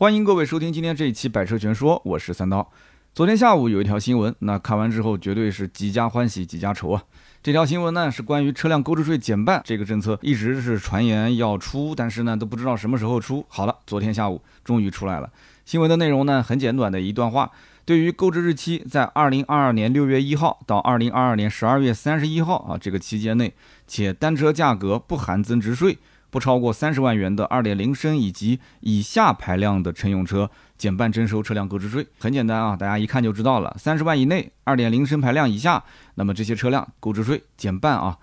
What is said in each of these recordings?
欢迎各位收听今天这一期《百车全说》，我是三刀。昨天下午有一条新闻，那看完之后绝对是几家欢喜几家愁啊。这条新闻呢是关于车辆购置税减半这个政策，一直是传言要出，但是呢都不知道什么时候出。好了，昨天下午终于出来了。新闻的内容呢很简短的一段话，对于购置日期在二零二二年六月一号到二零二二年十二月三十一号啊这个期间内，且单车价格不含增值税。不超过三十万元的二点零升以及以下排量的乘用车减半征收车辆购置税，很简单啊，大家一看就知道了。三十万以内，二点零升排量以下，那么这些车辆购置税减半啊。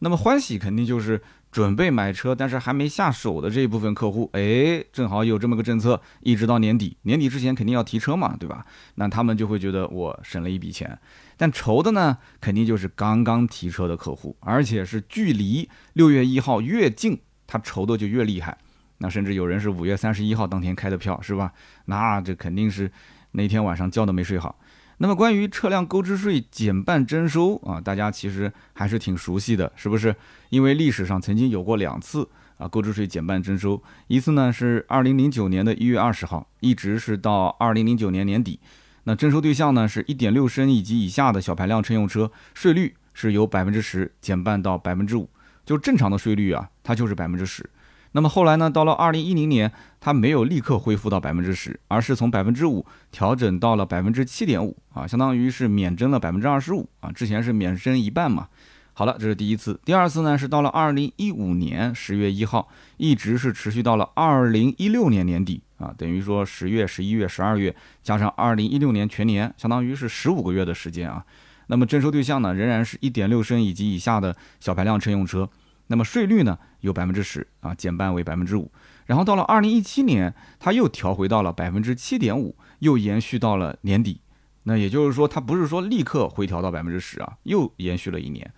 那么欢喜肯定就是准备买车但是还没下手的这一部分客户，哎，正好有这么个政策，一直到年底，年底之前肯定要提车嘛，对吧？那他们就会觉得我省了一笔钱。但愁的呢，肯定就是刚刚提车的客户，而且是距离六月一号越近。他愁的就越厉害，那甚至有人是五月三十一号当天开的票，是吧？那这肯定是那天晚上觉都没睡好。那么关于车辆购置税减半征收啊，大家其实还是挺熟悉的，是不是？因为历史上曾经有过两次啊，购置税减半征收，一次呢是二零零九年的一月二十号，一直是到二零零九年年底。那征收对象呢是一点六升以及以下的小排量乘用车，税率是由百分之十减半到百分之五。就正常的税率啊，它就是百分之十。那么后来呢，到了二零一零年，它没有立刻恢复到百分之十，而是从百分之五调整到了百分之七点五啊，相当于是免征了百分之二十五啊。之前是免征一半嘛。好了，这是第一次。第二次呢，是到了二零一五年十月一号，一直是持续到了二零一六年年底啊，等于说十月、十一月、十二月加上二零一六年全年，相当于是十五个月的时间啊。那么征收对象呢，仍然是一点六升以及以下的小排量乘用车。那么税率呢，由百分之十啊减半为百分之五。然后到了二零一七年，它又调回到了百分之七点五，又延续到了年底。那也就是说，它不是说立刻回调到百分之十啊，又延续了一年。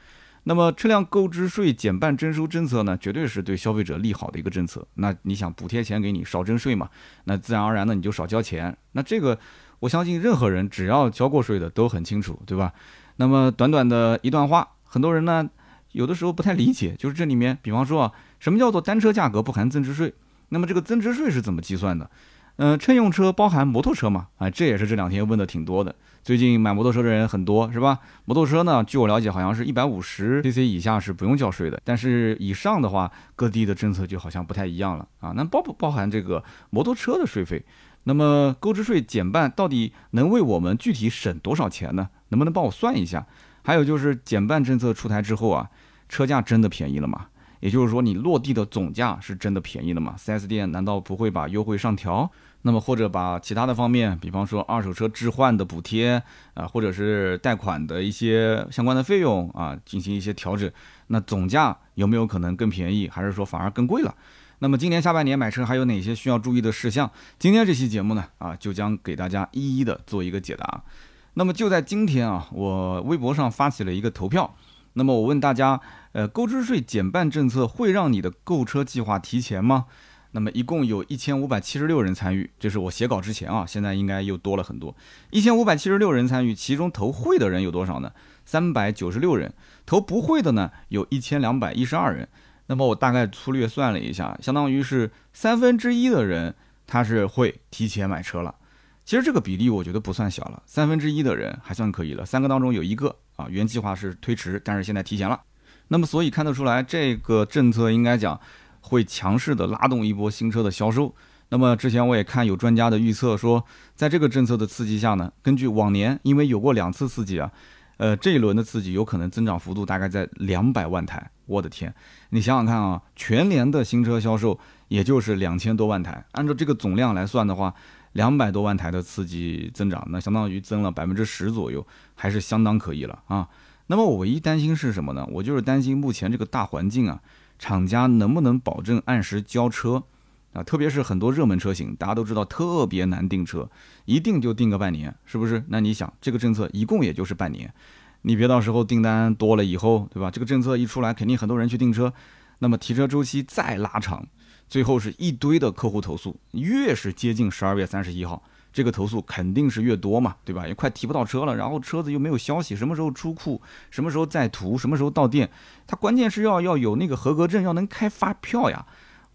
那么车辆购置税减半征收政策呢，绝对是对消费者利好的一个政策。那你想补贴钱给你，少征税嘛？那自然而然的你就少交钱。那这个我相信任何人只要交过税的都很清楚，对吧？那么短短的一段话，很多人呢有的时候不太理解，就是这里面，比方说啊，什么叫做单车价格不含增值税？那么这个增值税是怎么计算的？嗯，乘用车包含摩托车嘛？啊，这也是这两天问的挺多的。最近买摩托车的人很多，是吧？摩托车呢，据我了解，好像是一百五十 cc 以下是不用交税的，但是以上的话，各地的政策就好像不太一样了啊。那包不包含这个摩托车的税费？那么购置税减半到底能为我们具体省多少钱呢？能不能帮我算一下？还有就是减半政策出台之后啊，车价真的便宜了吗？也就是说，你落地的总价是真的便宜了吗？4S 店难道不会把优惠上调？那么或者把其他的方面，比方说二手车置换的补贴啊，或者是贷款的一些相关的费用啊，进行一些调整，那总价有没有可能更便宜，还是说反而更贵了？那么今年下半年买车还有哪些需要注意的事项？今天这期节目呢，啊，就将给大家一一的做一个解答。那么就在今天啊，我微博上发起了一个投票。那么我问大家，呃，购置税减半政策会让你的购车计划提前吗？那么一共有一千五百七十六人参与，这是我写稿之前啊，现在应该又多了很多。一千五百七十六人参与，其中投会的人有多少呢？三百九十六人，投不会的呢，有一千两百一十二人。那么我大概粗略算了一下，相当于是三分之一的人他是会提前买车了。其实这个比例我觉得不算小了，三分之一的人还算可以了。三个当中有一个啊，原计划是推迟，但是现在提前了。那么所以看得出来，这个政策应该讲会强势的拉动一波新车的销售。那么之前我也看有专家的预测说，在这个政策的刺激下呢，根据往年因为有过两次刺激啊，呃这一轮的刺激有可能增长幅度大概在两百万台。我的天，你想想看啊，全年的新车销售也就是两千多万台，按照这个总量来算的话。两百多万台的刺激增长，那相当于增了百分之十左右，还是相当可以了啊。那么我唯一担心是什么呢？我就是担心目前这个大环境啊，厂家能不能保证按时交车啊？特别是很多热门车型，大家都知道特别难订车，一订就订个半年，是不是？那你想，这个政策一共也就是半年，你别到时候订单多了以后，对吧？这个政策一出来，肯定很多人去订车，那么提车周期再拉长。最后是一堆的客户投诉，越是接近十二月三十一号，这个投诉肯定是越多嘛，对吧？也快提不到车了，然后车子又没有消息，什么时候出库，什么时候在途，什么时候到店，它关键是要要有那个合格证，要能开发票呀。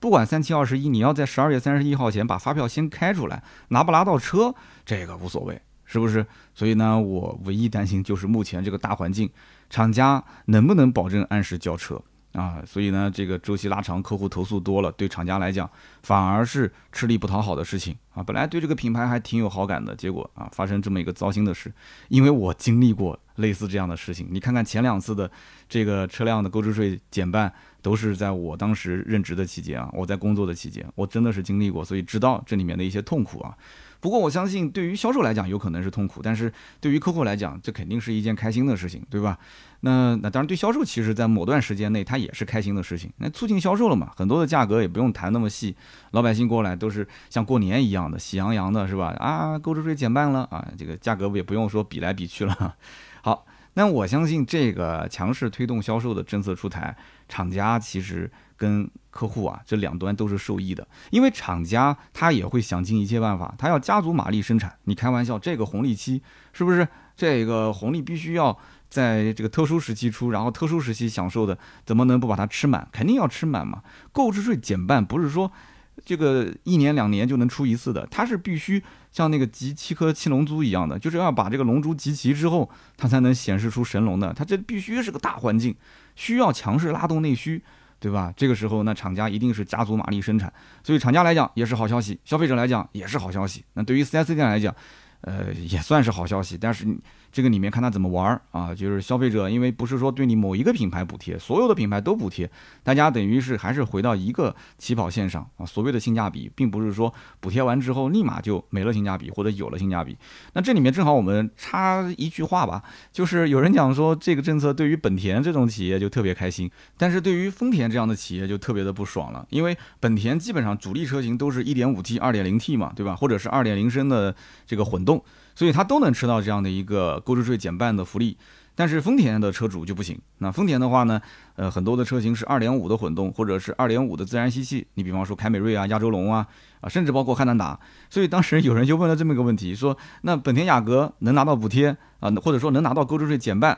不管三七二十一，你要在十二月三十一号前把发票先开出来，拿不拿到车这个无所谓，是不是？所以呢，我唯一担心就是目前这个大环境，厂家能不能保证按时交车啊？所以呢，这个周期拉长，客户投诉多了，对厂家来讲反而是吃力不讨好的事情啊。本来对这个品牌还挺有好感的，结果啊，发生这么一个糟心的事，因为我经历过类似这样的事情。你看看前两次的这个车辆的购置税减半。都是在我当时任职的期间啊，我在工作的期间，我真的是经历过，所以知道这里面的一些痛苦啊。不过我相信，对于销售来讲，有可能是痛苦，但是对于客户来讲，这肯定是一件开心的事情，对吧？那那当然，对销售，其实在某段时间内，它也是开心的事情。那促进销售了嘛，很多的价格也不用谈那么细，老百姓过来都是像过年一样的喜洋洋的，是吧？啊，购置税减半了啊，这个价格也不用说比来比去了。好。那我相信这个强势推动销售的政策出台，厂家其实跟客户啊这两端都是受益的，因为厂家他也会想尽一切办法，他要加足马力生产。你开玩笑，这个红利期是不是这个红利必须要在这个特殊时期出，然后特殊时期享受的，怎么能不把它吃满？肯定要吃满嘛。购置税减半不是说。这个一年两年就能出一次的，它是必须像那个集七颗七龙珠一样的，就是要把这个龙珠集齐之后，它才能显示出神龙的。它这必须是个大环境，需要强势拉动内需，对吧？这个时候，那厂家一定是加足马力生产，所以厂家来讲也是好消息，消费者来讲也是好消息。那对于 4S 店来讲，呃，也算是好消息，但是。这个里面看他怎么玩儿啊，就是消费者，因为不是说对你某一个品牌补贴，所有的品牌都补贴，大家等于是还是回到一个起跑线上啊。所谓的性价比，并不是说补贴完之后立马就没了性价比或者有了性价比。那这里面正好我们插一句话吧，就是有人讲说这个政策对于本田这种企业就特别开心，但是对于丰田这样的企业就特别的不爽了，因为本田基本上主力车型都是一点五 T、二点零 T 嘛，对吧？或者是二点零升的这个混动。所以它都能吃到这样的一个购置税减半的福利，但是丰田的车主就不行。那丰田的话呢，呃，很多的车型是2.5的混动，或者是2.5的自然吸气。你比方说凯美瑞啊、亚洲龙啊，啊，甚至包括汉兰达。所以当时有人就问了这么一个问题，说那本田雅阁能拿到补贴啊，或者说能拿到购置税减半，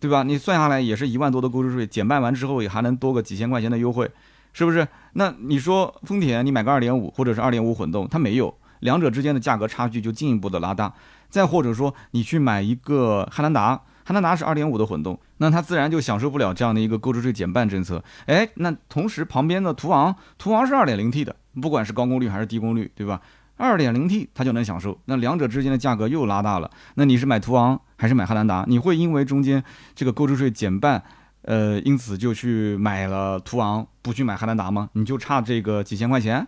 对吧？你算下来也是一万多的购置税，减半完之后也还能多个几千块钱的优惠，是不是？那你说丰田你买个2.5或者是2.5混动，它没有，两者之间的价格差距就进一步的拉大。再或者说，你去买一个汉兰达，汉兰达是二点五的混动，那它自然就享受不了这样的一个购置税减半政策。哎，那同时旁边的途昂，途昂是二点零 T 的，不管是高功率还是低功率，对吧？二点零 T 它就能享受，那两者之间的价格又拉大了。那你是买途昂还是买汉兰达？你会因为中间这个购置税减半，呃，因此就去买了途昂，不去买汉兰达吗？你就差这个几千块钱？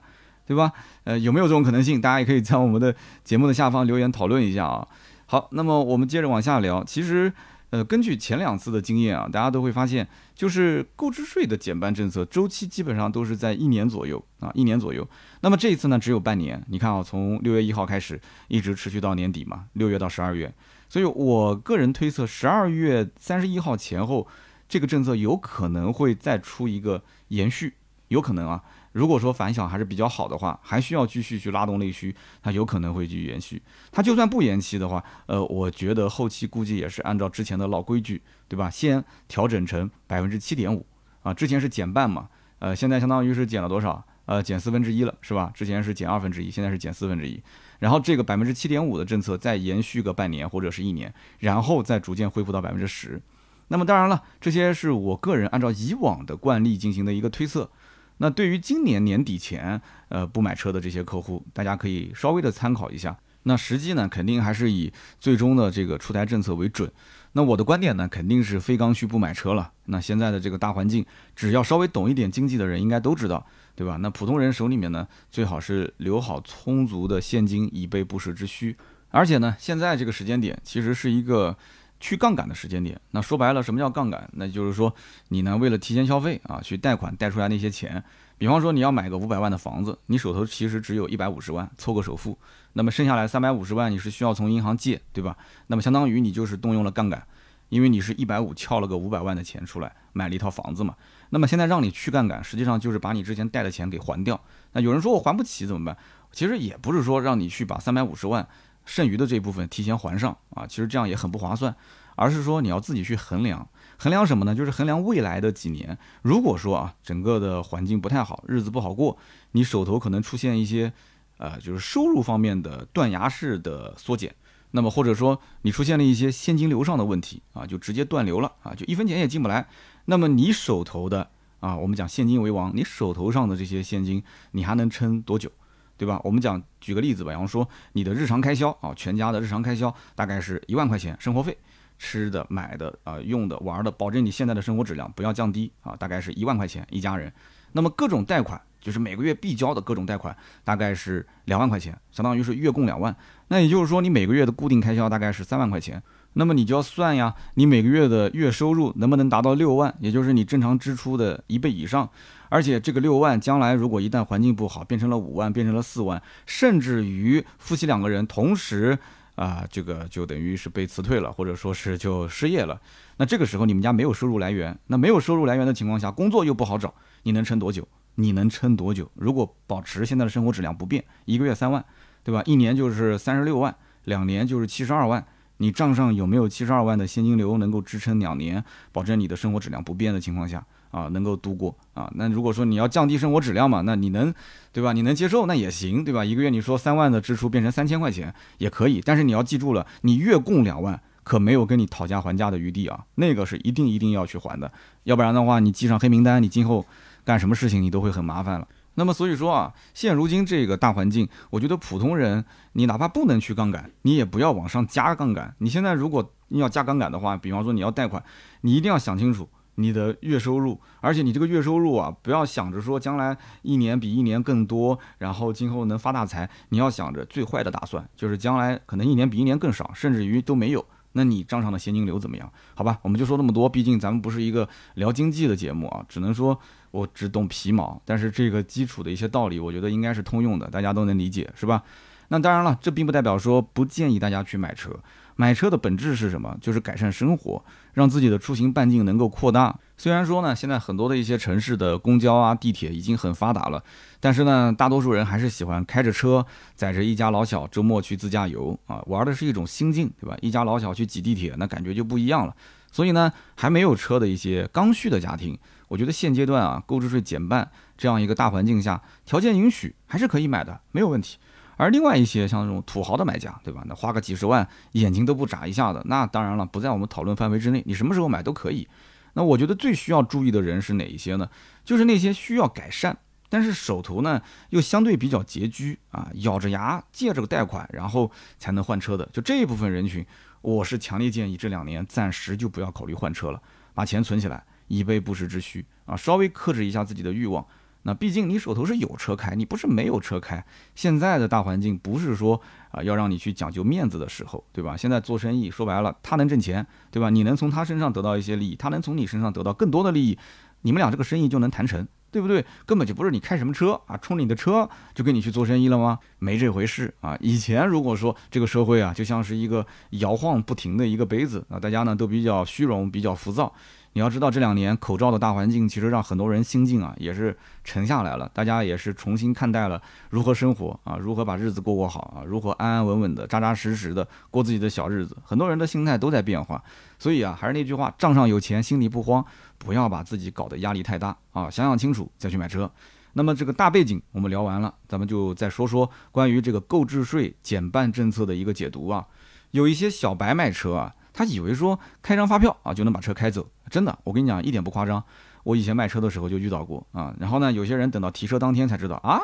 对吧？呃，有没有这种可能性？大家也可以在我们的节目的下方留言讨论一下啊。好，那么我们接着往下聊。其实，呃，根据前两次的经验啊，大家都会发现，就是购置税的减半政策周期基本上都是在一年左右啊，一年左右。那么这一次呢，只有半年。你看啊，从六月一号开始，一直持续到年底嘛，六月到十二月。所以我个人推测，十二月三十一号前后，这个政策有可能会再出一个延续，有可能啊。如果说反响还是比较好的话，还需要继续去拉动内需，它有可能会继续延续。它就算不延期的话，呃，我觉得后期估计也是按照之前的老规矩，对吧？先调整成百分之七点五啊，之前是减半嘛，呃，现在相当于是减了多少？呃，减四分之一了，是吧？之前是减二分之一，现在是减四分之一。然后这个百分之七点五的政策再延续个半年或者是一年，然后再逐渐恢复到百分之十。那么当然了，这些是我个人按照以往的惯例进行的一个推测。那对于今年年底前，呃，不买车的这些客户，大家可以稍微的参考一下。那实际呢，肯定还是以最终的这个出台政策为准。那我的观点呢，肯定是非刚需不买车了。那现在的这个大环境，只要稍微懂一点经济的人，应该都知道，对吧？那普通人手里面呢，最好是留好充足的现金，以备不时之需。而且呢，现在这个时间点，其实是一个。去杠杆的时间点，那说白了，什么叫杠杆？那就是说，你呢为了提前消费啊，去贷款贷出来那些钱，比方说你要买个五百万的房子，你手头其实只有一百五十万，凑个首付，那么剩下来三百五十万你是需要从银行借，对吧？那么相当于你就是动用了杠杆，因为你是一百五撬了个五百万的钱出来买了一套房子嘛。那么现在让你去杠杆，实际上就是把你之前贷的钱给还掉。那有人说我还不起怎么办？其实也不是说让你去把三百五十万。剩余的这部分提前还上啊，其实这样也很不划算。而是说你要自己去衡量，衡量什么呢？就是衡量未来的几年，如果说啊整个的环境不太好，日子不好过，你手头可能出现一些，呃，就是收入方面的断崖式的缩减，那么或者说你出现了一些现金流上的问题啊，就直接断流了啊，就一分钱也进不来，那么你手头的啊，我们讲现金为王，你手头上的这些现金，你还能撑多久？对吧？我们讲举个例子吧，比方说你的日常开销啊，全家的日常开销大概是一万块钱生活费。吃的、买的、啊用的、玩的，保证你现在的生活质量不要降低啊，大概是一万块钱一家人。那么各种贷款，就是每个月必交的各种贷款，大概是两万块钱，相当于是月供两万。那也就是说，你每个月的固定开销大概是三万块钱。那么你就要算呀，你每个月的月收入能不能达到六万，也就是你正常支出的一倍以上。而且这个六万，将来如果一旦环境不好，变成了五万，变成了四万，甚至于夫妻两个人同时。啊，这个就等于是被辞退了，或者说是就失业了。那这个时候你们家没有收入来源，那没有收入来源的情况下，工作又不好找，你能撑多久？你能撑多久？如果保持现在的生活质量不变，一个月三万，对吧？一年就是三十六万，两年就是七十二万。你账上有没有七十二万的现金流能够支撑两年，保证你的生活质量不变的情况下？啊，能够度过啊，那如果说你要降低生活质量嘛，那你能，对吧？你能接受那也行，对吧？一个月你说三万的支出变成三千块钱也可以，但是你要记住了，你月供两万，可没有跟你讨价还价的余地啊，那个是一定一定要去还的，要不然的话你记上黑名单，你今后干什么事情你都会很麻烦了。那么所以说啊，现如今这个大环境，我觉得普通人你哪怕不能去杠杆，你也不要往上加杠杆。你现在如果要加杠杆的话，比方说你要贷款，你一定要想清楚。你的月收入，而且你这个月收入啊，不要想着说将来一年比一年更多，然后今后能发大财。你要想着最坏的打算，就是将来可能一年比一年更少，甚至于都没有。那你账上的现金流怎么样？好吧，我们就说这么多，毕竟咱们不是一个聊经济的节目啊，只能说我只懂皮毛，但是这个基础的一些道理，我觉得应该是通用的，大家都能理解，是吧？那当然了，这并不代表说不建议大家去买车。买车的本质是什么？就是改善生活，让自己的出行半径能够扩大。虽然说呢，现在很多的一些城市的公交啊、地铁已经很发达了，但是呢，大多数人还是喜欢开着车，载着一家老小周末去自驾游啊，玩的是一种心境，对吧？一家老小去挤地铁，那感觉就不一样了。所以呢，还没有车的一些刚需的家庭，我觉得现阶段啊，购置税减半这样一个大环境下，条件允许还是可以买的，没有问题。而另外一些像这种土豪的买家，对吧？那花个几十万，眼睛都不眨一下的，那当然了，不在我们讨论范围之内。你什么时候买都可以。那我觉得最需要注意的人是哪一些呢？就是那些需要改善，但是手头呢又相对比较拮据啊，咬着牙借这个贷款，然后才能换车的。就这一部分人群，我是强烈建议这两年暂时就不要考虑换车了，把钱存起来，以备不时之需啊，稍微克制一下自己的欲望。那毕竟你手头是有车开，你不是没有车开。现在的大环境不是说啊要让你去讲究面子的时候，对吧？现在做生意说白了，他能挣钱，对吧？你能从他身上得到一些利益，他能从你身上得到更多的利益，你们俩这个生意就能谈成，对不对？根本就不是你开什么车啊，冲你的车就跟你去做生意了吗？没这回事啊！以前如果说这个社会啊就像是一个摇晃不停的一个杯子啊，大家呢都比较虚荣，比较浮躁。你要知道，这两年口罩的大环境，其实让很多人心境啊也是沉下来了。大家也是重新看待了如何生活啊，如何把日子过过好啊，如何安安稳稳的、扎扎实实的过自己的小日子。很多人的心态都在变化，所以啊，还是那句话，账上有钱，心里不慌，不要把自己搞得压力太大啊。想想清楚再去买车。那么这个大背景我们聊完了，咱们就再说说关于这个购置税减半政策的一个解读啊。有一些小白买车啊。他以为说开张发票啊就能把车开走，真的，我跟你讲一点不夸张。我以前卖车的时候就遇到过啊。然后呢，有些人等到提车当天才知道啊，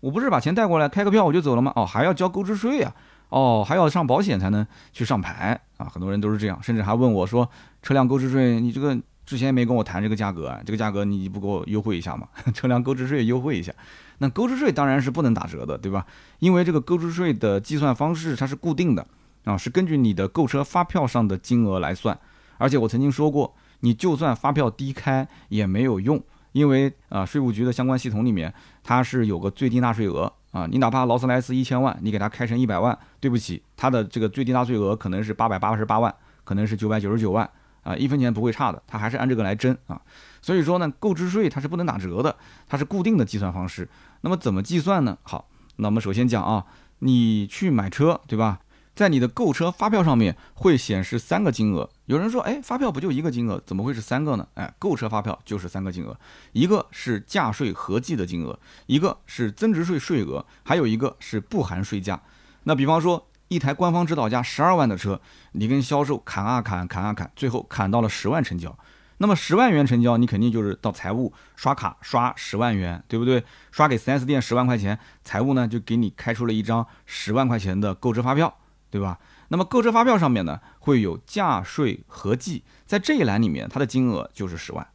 我不是把钱带过来开个票我就走了吗？哦，还要交购置税呀，哦，还要上保险才能去上牌啊。很多人都是这样，甚至还问我说，车辆购置税你这个之前没跟我谈这个价格啊，这个价格你不给我优惠一下吗？车辆购置税优惠一下，那购置税当然是不能打折的，对吧？因为这个购置税的计算方式它是固定的。啊，是根据你的购车发票上的金额来算，而且我曾经说过，你就算发票低开也没有用，因为啊，税务局的相关系统里面它是有个最低纳税额啊，你哪怕劳斯莱斯一千万，你给它开成一百万，对不起，它的这个最低纳税额可能是八百八十八万，可能是九百九十九万啊，一分钱不会差的，它还是按这个来征啊，所以说呢，购置税它是不能打折的，它是固定的计算方式。那么怎么计算呢？好，那我们首先讲啊，你去买车，对吧？在你的购车发票上面会显示三个金额。有人说，哎，发票不就一个金额，怎么会是三个呢？哎，购车发票就是三个金额，一个是价税合计的金额，一个是增值税税额，还有一个是不含税价。那比方说，一台官方指导价十二万的车，你跟销售砍啊砍，砍啊砍，最后砍到了十万成交。那么十万元成交，你肯定就是到财务刷卡刷十万元，对不对？刷给 4S 店十万块钱，财务呢就给你开出了一张十万块钱的购车发票，对吧？那么购车发票上面呢会有价税合计，在这一栏里面，它的金额就是十万。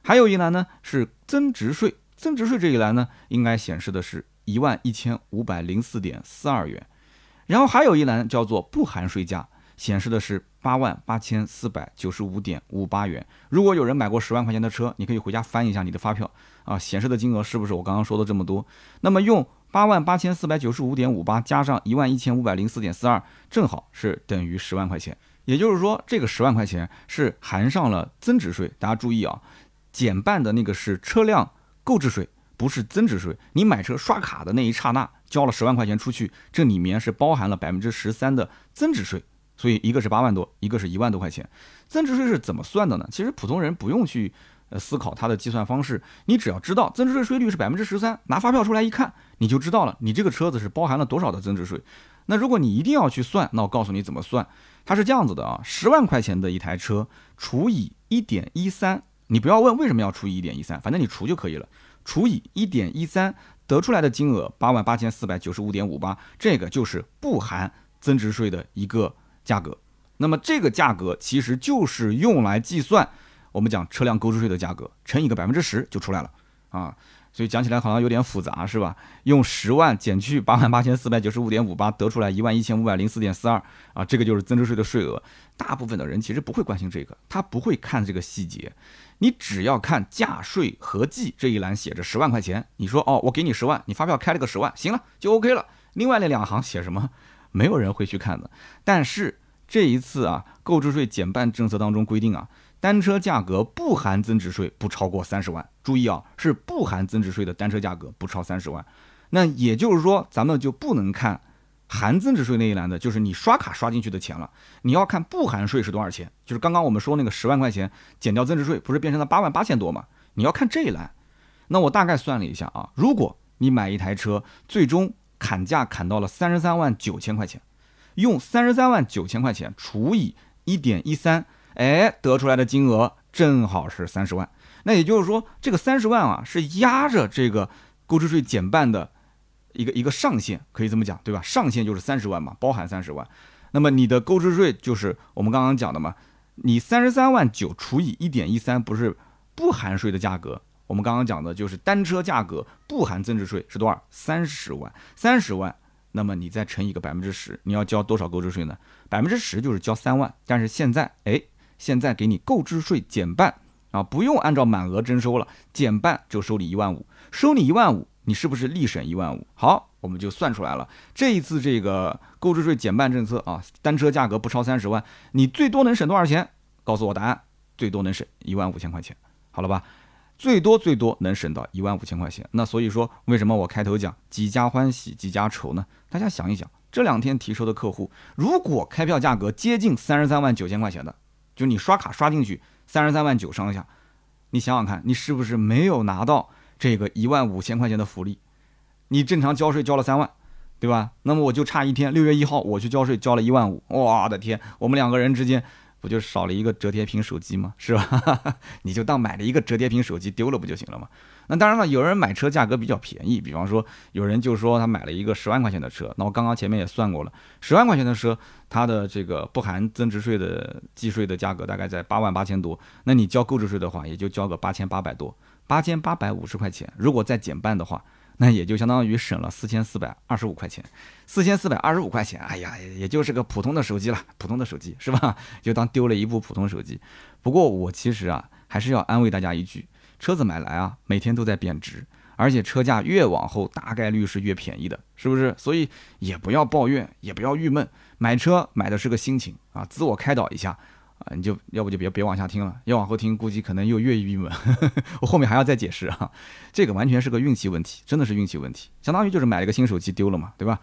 还有一栏呢是增值税，增值税这一栏呢应该显示的是一万一千五百零四点四二元。然后还有一栏叫做不含税价，显示的是。八万八千四百九十五点五八元。如果有人买过十万块钱的车，你可以回家翻一下你的发票啊，显示的金额是不是我刚刚说的这么多？那么用八万八千四百九十五点五八加上一万一千五百零四点四二，正好是等于十万块钱。也就是说，这个十万块钱是含上了增值税。大家注意啊，减半的那个是车辆购置税，不是增值税。你买车刷卡的那一刹那交了十万块钱出去，这里面是包含了百分之十三的增值税。所以一个是八万多，一个是一万多块钱，增值税是怎么算的呢？其实普通人不用去呃思考它的计算方式，你只要知道增值税税率是百分之十三，拿发票出来一看，你就知道了，你这个车子是包含了多少的增值税。那如果你一定要去算，那我告诉你怎么算，它是这样子的啊，十万块钱的一台车除以一点一三，你不要问为什么要除以一点一三，反正你除就可以了，除以一点一三得出来的金额八万八千四百九十五点五八，这个就是不含增值税的一个。价格，那么这个价格其实就是用来计算我们讲车辆购置税的价格，乘一个百分之十就出来了啊。所以讲起来好像有点复杂，是吧？用十万减去八万八千四百九十五点五八，得出来一万一千五百零四点四二啊，这个就是增值税的税额。大部分的人其实不会关心这个，他不会看这个细节。你只要看价税合计这一栏写着十万块钱，你说哦，我给你十万，你发票开了个十万，行了就 OK 了。另外那两行写什么？没有人会去看的，但是这一次啊，购置税减半政策当中规定啊，单车价格不含增值税不超过三十万。注意啊，是不含增值税的单车价格不超三十万。那也就是说，咱们就不能看含增值税那一栏的，就是你刷卡刷进去的钱了。你要看不含税是多少钱，就是刚刚我们说那个十万块钱减掉增值税，不是变成了八万八千多吗？你要看这一栏。那我大概算了一下啊，如果你买一台车，最终砍价砍到了三十三万九千块钱，用三十三万九千块钱除以一点一三，哎，得出来的金额正好是三十万。那也就是说，这个三十万啊，是压着这个购置税减半的一个一个上限，可以这么讲，对吧？上限就是三十万嘛，包含三十万。那么你的购置税就是我们刚刚讲的嘛，你三十三万九除以一点一三，不是不含税的价格。我们刚刚讲的就是单车价格不含增值税是多少？三十万，三十万。那么你再乘一个百分之十，你要交多少购置税呢？百分之十就是交三万。但是现在，哎，现在给你购置税减半啊，不用按照满额征收了，减半就收你一万五，收你一万五，你是不是立省一万五？好，我们就算出来了。这一次这个购置税减半政策啊，单车价格不超三十万，你最多能省多少钱？告诉我答案，最多能省一万五千块钱，好了吧？最多最多能省到一万五千块钱，那所以说为什么我开头讲几家欢喜几家愁呢？大家想一想，这两天提车的客户，如果开票价格接近三十三万九千块钱的，就你刷卡刷进去三十三万九上下，你想想看，你是不是没有拿到这个一万五千块钱的福利？你正常交税交了三万，对吧？那么我就差一天，六月一号我去交税交了一万五，我的天，我们两个人之间。不就少了一个折叠屏手机吗？是吧？你就当买了一个折叠屏手机丢了不就行了吗？那当然了，有人买车价格比较便宜，比方说有人就说他买了一个十万块钱的车，那我刚刚前面也算过了，十万块钱的车，它的这个不含增值税的计税的价格大概在八万八千多，那你交购置税的话，也就交个八千八百多，八千八百五十块钱，如果再减半的话。那也就相当于省了四千四百二十五块钱，四千四百二十五块钱，哎呀，也就是个普通的手机了，普通的手机是吧？就当丢了一部普通手机。不过我其实啊，还是要安慰大家一句：车子买来啊，每天都在贬值，而且车价越往后大概率是越便宜的，是不是？所以也不要抱怨，也不要郁闷，买车买的是个心情啊，自我开导一下。啊，你就要不就别别往下听了，要往后听，估计可能又越郁闷。我后面还要再解释啊，这个完全是个运气问题，真的是运气问题，相当于就是买了个新手机丢了嘛，对吧？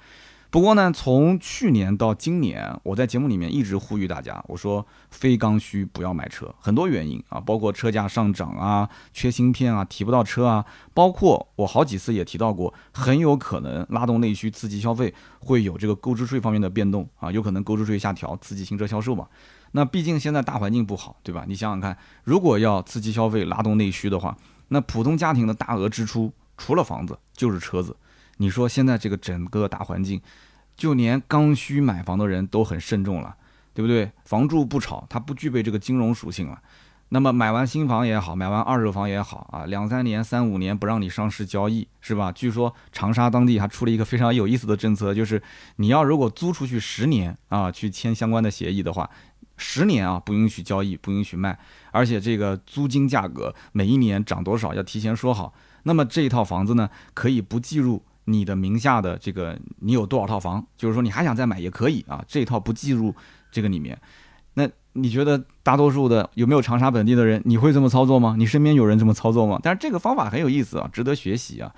不过呢，从去年到今年，我在节目里面一直呼吁大家，我说非刚需不要买车，很多原因啊，包括车价上涨啊、缺芯片啊、提不到车啊，包括我好几次也提到过，很有可能拉动内需、刺激消费，会有这个购置税方面的变动啊，有可能购置税下调，刺激新车销售嘛。那毕竟现在大环境不好，对吧？你想想看，如果要刺激消费、拉动内需的话，那普通家庭的大额支出除了房子就是车子。你说现在这个整个大环境，就连刚需买房的人都很慎重了，对不对？房住不炒，它不具备这个金融属性了。那么买完新房也好，买完二手房也好啊，两三年、三五年不让你上市交易，是吧？据说长沙当地还出了一个非常有意思的政策，就是你要如果租出去十年啊，去签相关的协议的话，十年啊不允许交易，不允许卖，而且这个租金价格每一年涨多少要提前说好。那么这一套房子呢，可以不计入。你的名下的这个，你有多少套房？就是说你还想再买也可以啊，这一套不计入这个里面。那你觉得大多数的有没有长沙本地的人，你会这么操作吗？你身边有人这么操作吗？但是这个方法很有意思啊，值得学习啊。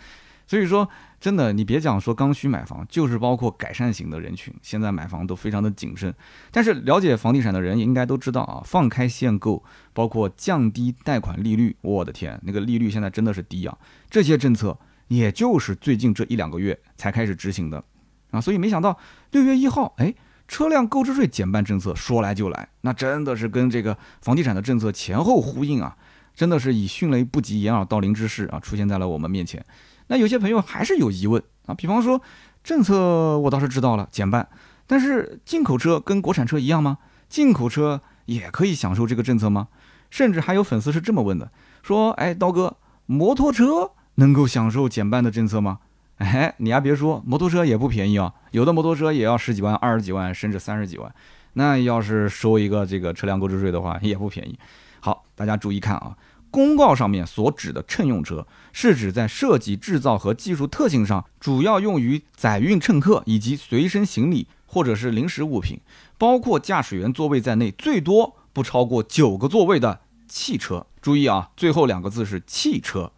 所以说，真的，你别讲说刚需买房，就是包括改善型的人群，现在买房都非常的谨慎。但是了解房地产的人应该都知道啊，放开限购，包括降低贷款利率，我的天，那个利率现在真的是低啊，这些政策。也就是最近这一两个月才开始执行的，啊，所以没想到六月一号，哎，车辆购置税减半政策说来就来，那真的是跟这个房地产的政策前后呼应啊，真的是以迅雷不及掩耳盗铃之势啊出现在了我们面前。那有些朋友还是有疑问啊，比方说政策我倒是知道了减半，但是进口车跟国产车一样吗？进口车也可以享受这个政策吗？甚至还有粉丝是这么问的，说，哎，刀哥，摩托车？能够享受减半的政策吗？哎，你还别说，摩托车也不便宜啊，有的摩托车也要十几万、二十几万，甚至三十几万。那要是收一个这个车辆购置税的话，也不便宜。好，大家注意看啊，公告上面所指的乘用车，是指在设计、制造和技术特性上，主要用于载运乘客以及随身行李或者是临时物品，包括驾驶员座位在内，最多不超过九个座位的汽车。注意啊，最后两个字是汽车。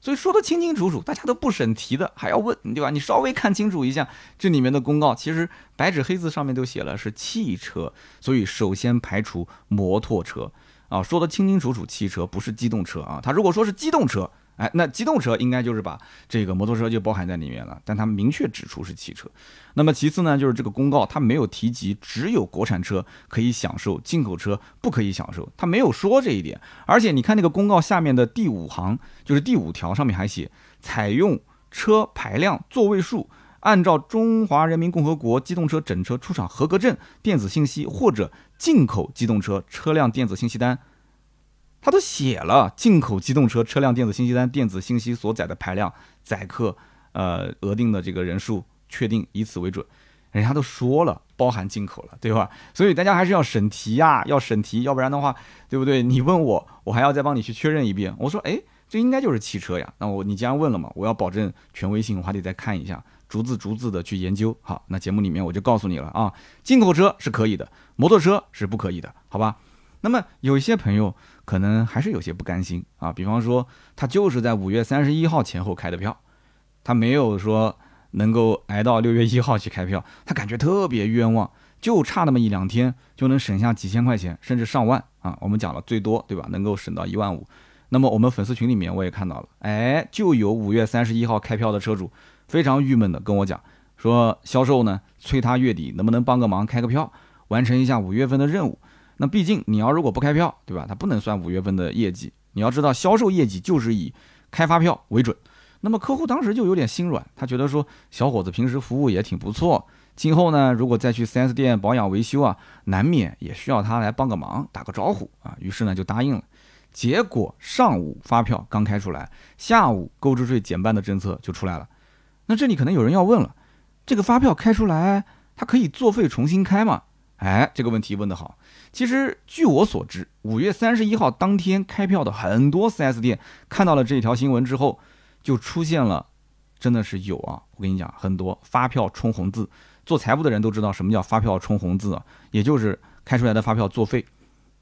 所以说的清清楚楚，大家都不审题的，还要问，对吧？你稍微看清楚一下这里面的公告，其实白纸黑字上面都写了是汽车，所以首先排除摩托车啊，说的清清楚楚，汽车不是机动车啊。他如果说是机动车。哎，那机动车应该就是把这个摩托车就包含在里面了，但它明确指出是汽车。那么其次呢，就是这个公告它没有提及只有国产车可以享受，进口车不可以享受，它没有说这一点。而且你看那个公告下面的第五行，就是第五条上面还写，采用车排量、座位数，按照中华人民共和国机动车整车出厂合格证电子信息或者进口机动车车辆电子信息单。他都写了进口机动车车辆电子信息单，电子信息所载的排量、载客，呃，额定的这个人数确定，以此为准。人家都说了，包含进口了，对吧？所以大家还是要审题呀，要审题，要不然的话，对不对？你问我，我还要再帮你去确认一遍。我说，哎，这应该就是汽车呀。那我你既然问了嘛，我要保证权威性，我还得再看一下，逐字逐字的去研究。好，那节目里面我就告诉你了啊，进口车是可以的，摩托车是不可以的，好吧？那么有一些朋友。可能还是有些不甘心啊，比方说他就是在五月三十一号前后开的票，他没有说能够挨到六月一号去开票，他感觉特别冤枉，就差那么一两天就能省下几千块钱，甚至上万啊！我们讲了最多对吧？能够省到一万五。那么我们粉丝群里面我也看到了，哎，就有五月三十一号开票的车主非常郁闷的跟我讲，说销售呢催他月底能不能帮个忙开个票，完成一下五月份的任务。那毕竟你要如果不开票，对吧？它不能算五月份的业绩。你要知道，销售业绩就是以开发票为准。那么客户当时就有点心软，他觉得说小伙子平时服务也挺不错，今后呢如果再去 4S 店保养维修啊，难免也需要他来帮个忙，打个招呼啊。于是呢就答应了。结果上午发票刚开出来，下午购置税减半的政策就出来了。那这里可能有人要问了，这个发票开出来，它可以作废重新开吗？哎，这个问题问得好。其实，据我所知，五月三十一号当天开票的很多 4S 店看到了这条新闻之后，就出现了，真的是有啊！我跟你讲，很多发票冲红字，做财务的人都知道什么叫发票冲红字啊，也就是开出来的发票作废。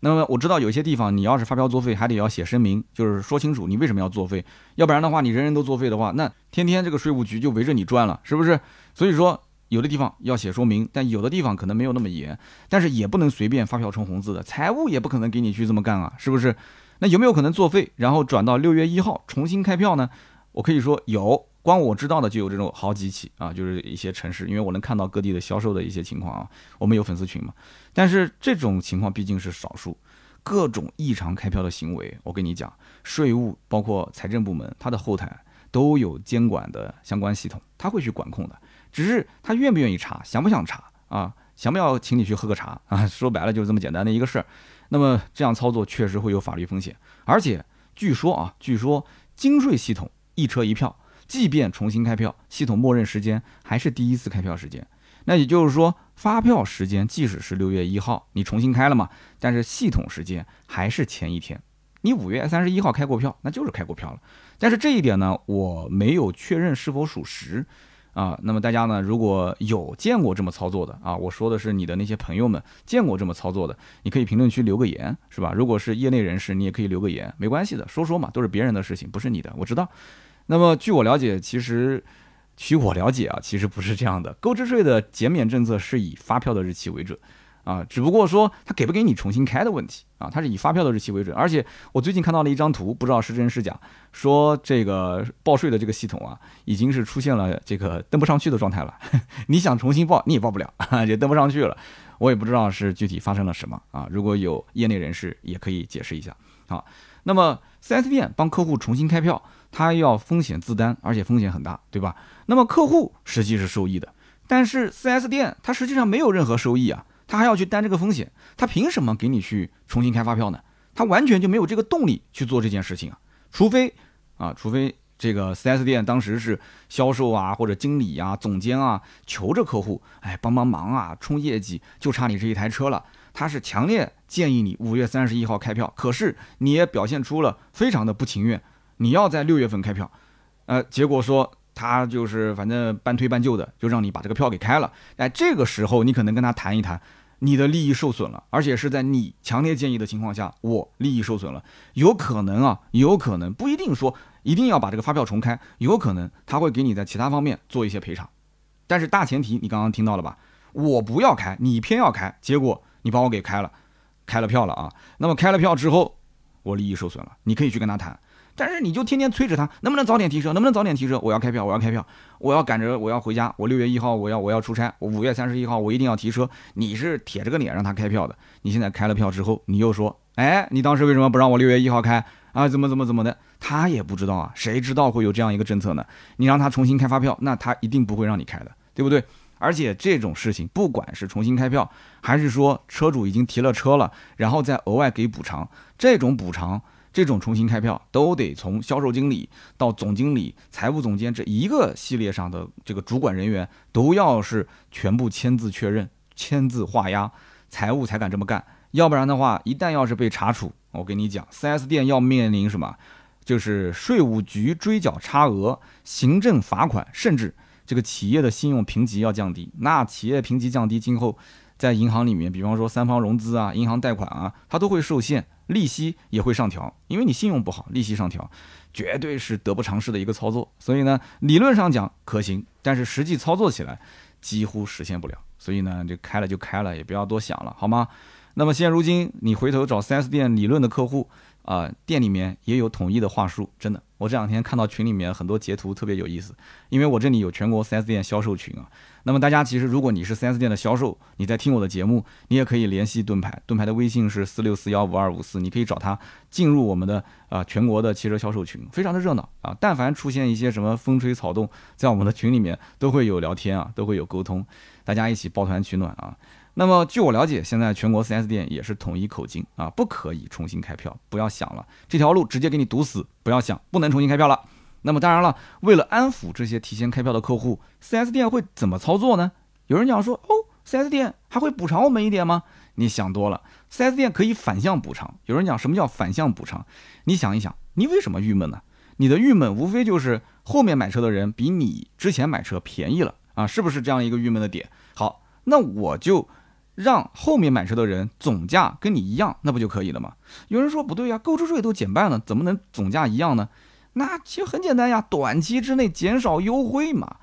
那么我知道有些地方，你要是发票作废，还得要写声明，就是说清楚你为什么要作废，要不然的话，你人人都作废的话，那天天这个税务局就围着你转了，是不是？所以说，有的地方要写说明，但有的地方可能没有那么严，但是也不能随便发票冲红字的，财务也不可能给你去这么干啊，是不是？那有没有可能作废，然后转到六月一号重新开票呢？我可以说有，光我知道的就有这种好几起啊，就是一些城市，因为我能看到各地的销售的一些情况啊，我们有粉丝群嘛。但是这种情况毕竟是少数，各种异常开票的行为，我跟你讲，税务包括财政部门，它的后台都有监管的相关系统，他会去管控的，只是他愿不愿意查，想不想查啊，想不要请你去喝个茶 啊，说白了就是这么简单的一个事儿。那么这样操作确实会有法律风险，而且据说啊，据说金税系统一车一票，即便重新开票，系统默认时间还是第一次开票时间。那也就是说，发票时间即使是六月一号，你重新开了嘛，但是系统时间还是前一天。你五月三十一号开过票，那就是开过票了。但是这一点呢，我没有确认是否属实。啊，那么大家呢，如果有见过这么操作的啊，我说的是你的那些朋友们见过这么操作的，你可以评论区留个言，是吧？如果是业内人士，你也可以留个言，没关系的，说说嘛，都是别人的事情，不是你的，我知道。那么据我了解，其实，据我了解啊，其实不是这样的，购置税的减免政策是以发票的日期为准。啊，只不过说他给不给你重新开的问题啊，他是以发票的日期为准，而且我最近看到了一张图，不知道是真是假，说这个报税的这个系统啊，已经是出现了这个登不上去的状态了。你想重新报，你也报不了，也登不上去了。我也不知道是具体发生了什么啊，如果有业内人士也可以解释一下啊。那么 4S 店帮客户重新开票，他要风险自担，而且风险很大，对吧？那么客户实际是受益的，但是 4S 店它实际上没有任何收益啊。他还要去担这个风险，他凭什么给你去重新开发票呢？他完全就没有这个动力去做这件事情啊！除非啊，除非这个 4S 店当时是销售啊或者经理啊总监啊求着客户，哎帮帮忙啊冲业绩，就差你这一台车了。他是强烈建议你五月三十一号开票，可是你也表现出了非常的不情愿，你要在六月份开票，呃，结果说。他就是反正半推半就的，就让你把这个票给开了。哎，这个时候你可能跟他谈一谈，你的利益受损了，而且是在你强烈建议的情况下，我利益受损了，有可能啊，有可能不一定说一定要把这个发票重开，有可能他会给你在其他方面做一些赔偿。但是大前提你刚刚听到了吧？我不要开，你偏要开，结果你帮我给开了，开了票了啊。那么开了票之后，我利益受损了，你可以去跟他谈。但是你就天天催着他，能不能早点提车？能不能早点提车？我要开票，我要开票，我要赶着，我要回家。我六月一号我要我要出差，我五月三十一号我一定要提车。你是铁着个脸让他开票的，你现在开了票之后，你又说，哎，你当时为什么不让我六月一号开啊？怎么怎么怎么的？他也不知道啊，谁知道会有这样一个政策呢？你让他重新开发票，那他一定不会让你开的，对不对？而且这种事情，不管是重新开票，还是说车主已经提了车了，然后再额外给补偿，这种补偿。这种重新开票都得从销售经理到总经理、财务总监这一个系列上的这个主管人员都要是全部签字确认、签字画押，财务才敢这么干。要不然的话，一旦要是被查处，我跟你讲，4S 店要面临什么？就是税务局追缴差额、行政罚款，甚至这个企业的信用评级要降低。那企业评级降低，今后在银行里面，比方说三方融资啊、银行贷款啊，它都会受限。利息也会上调，因为你信用不好，利息上调，绝对是得不偿失的一个操作。所以呢，理论上讲可行，但是实际操作起来几乎实现不了。所以呢，就开了就开了，也不要多想了，好吗？那么现如今你回头找 4S 店理论的客户。啊，店里面也有统一的话术，真的。我这两天看到群里面很多截图，特别有意思。因为我这里有全国 4S 店销售群啊。那么大家其实，如果你是 4S 店的销售，你在听我的节目，你也可以联系盾牌，盾牌的微信是四六四幺五二五四，你可以找他进入我们的啊全国的汽车销售群，非常的热闹啊。但凡出现一些什么风吹草动，在我们的群里面都会有聊天啊，都会有沟通，大家一起抱团取暖啊。那么，据我了解，现在全国 4S 店也是统一口径啊，不可以重新开票，不要想了，这条路直接给你堵死，不要想，不能重新开票了。那么，当然了，为了安抚这些提前开票的客户，4S 店会怎么操作呢？有人讲说，哦，4S 店还会补偿我们一点吗？你想多了，4S 店可以反向补偿。有人讲什么叫反向补偿？你想一想，你为什么郁闷呢？你的郁闷无非就是后面买车的人比你之前买车便宜了啊，是不是这样一个郁闷的点？好，那我就。让后面买车的人总价跟你一样，那不就可以了吗？有人说不对呀，购置税都减半了，怎么能总价一样呢？那其实很简单呀，短期之内减少优惠嘛。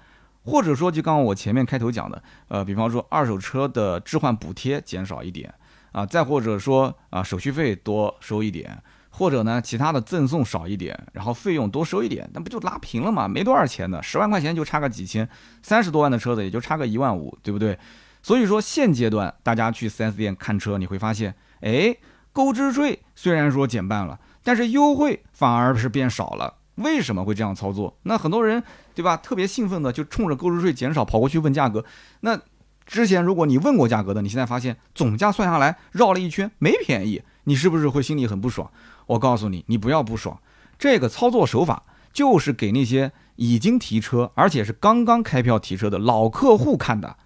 或者说就刚刚我前面开头讲的，呃，比方说二手车的置换补贴减少一点啊，再或者说啊手续费多收一点。或者呢，其他的赠送少一点，然后费用多收一点，那不就拉平了吗？没多少钱的，十万块钱就差个几千，三十多万的车子也就差个一万五，对不对？所以说现阶段大家去 4S 店看车，你会发现，哎，购置税虽然说减半了，但是优惠反而是变少了。为什么会这样操作？那很多人对吧，特别兴奋的就冲着购置税减少跑过去问价格。那之前如果你问过价格的，你现在发现总价算下来绕了一圈没便宜，你是不是会心里很不爽？我告诉你，你不要不爽，这个操作手法就是给那些已经提车，而且是刚刚开票提车的老客户看的。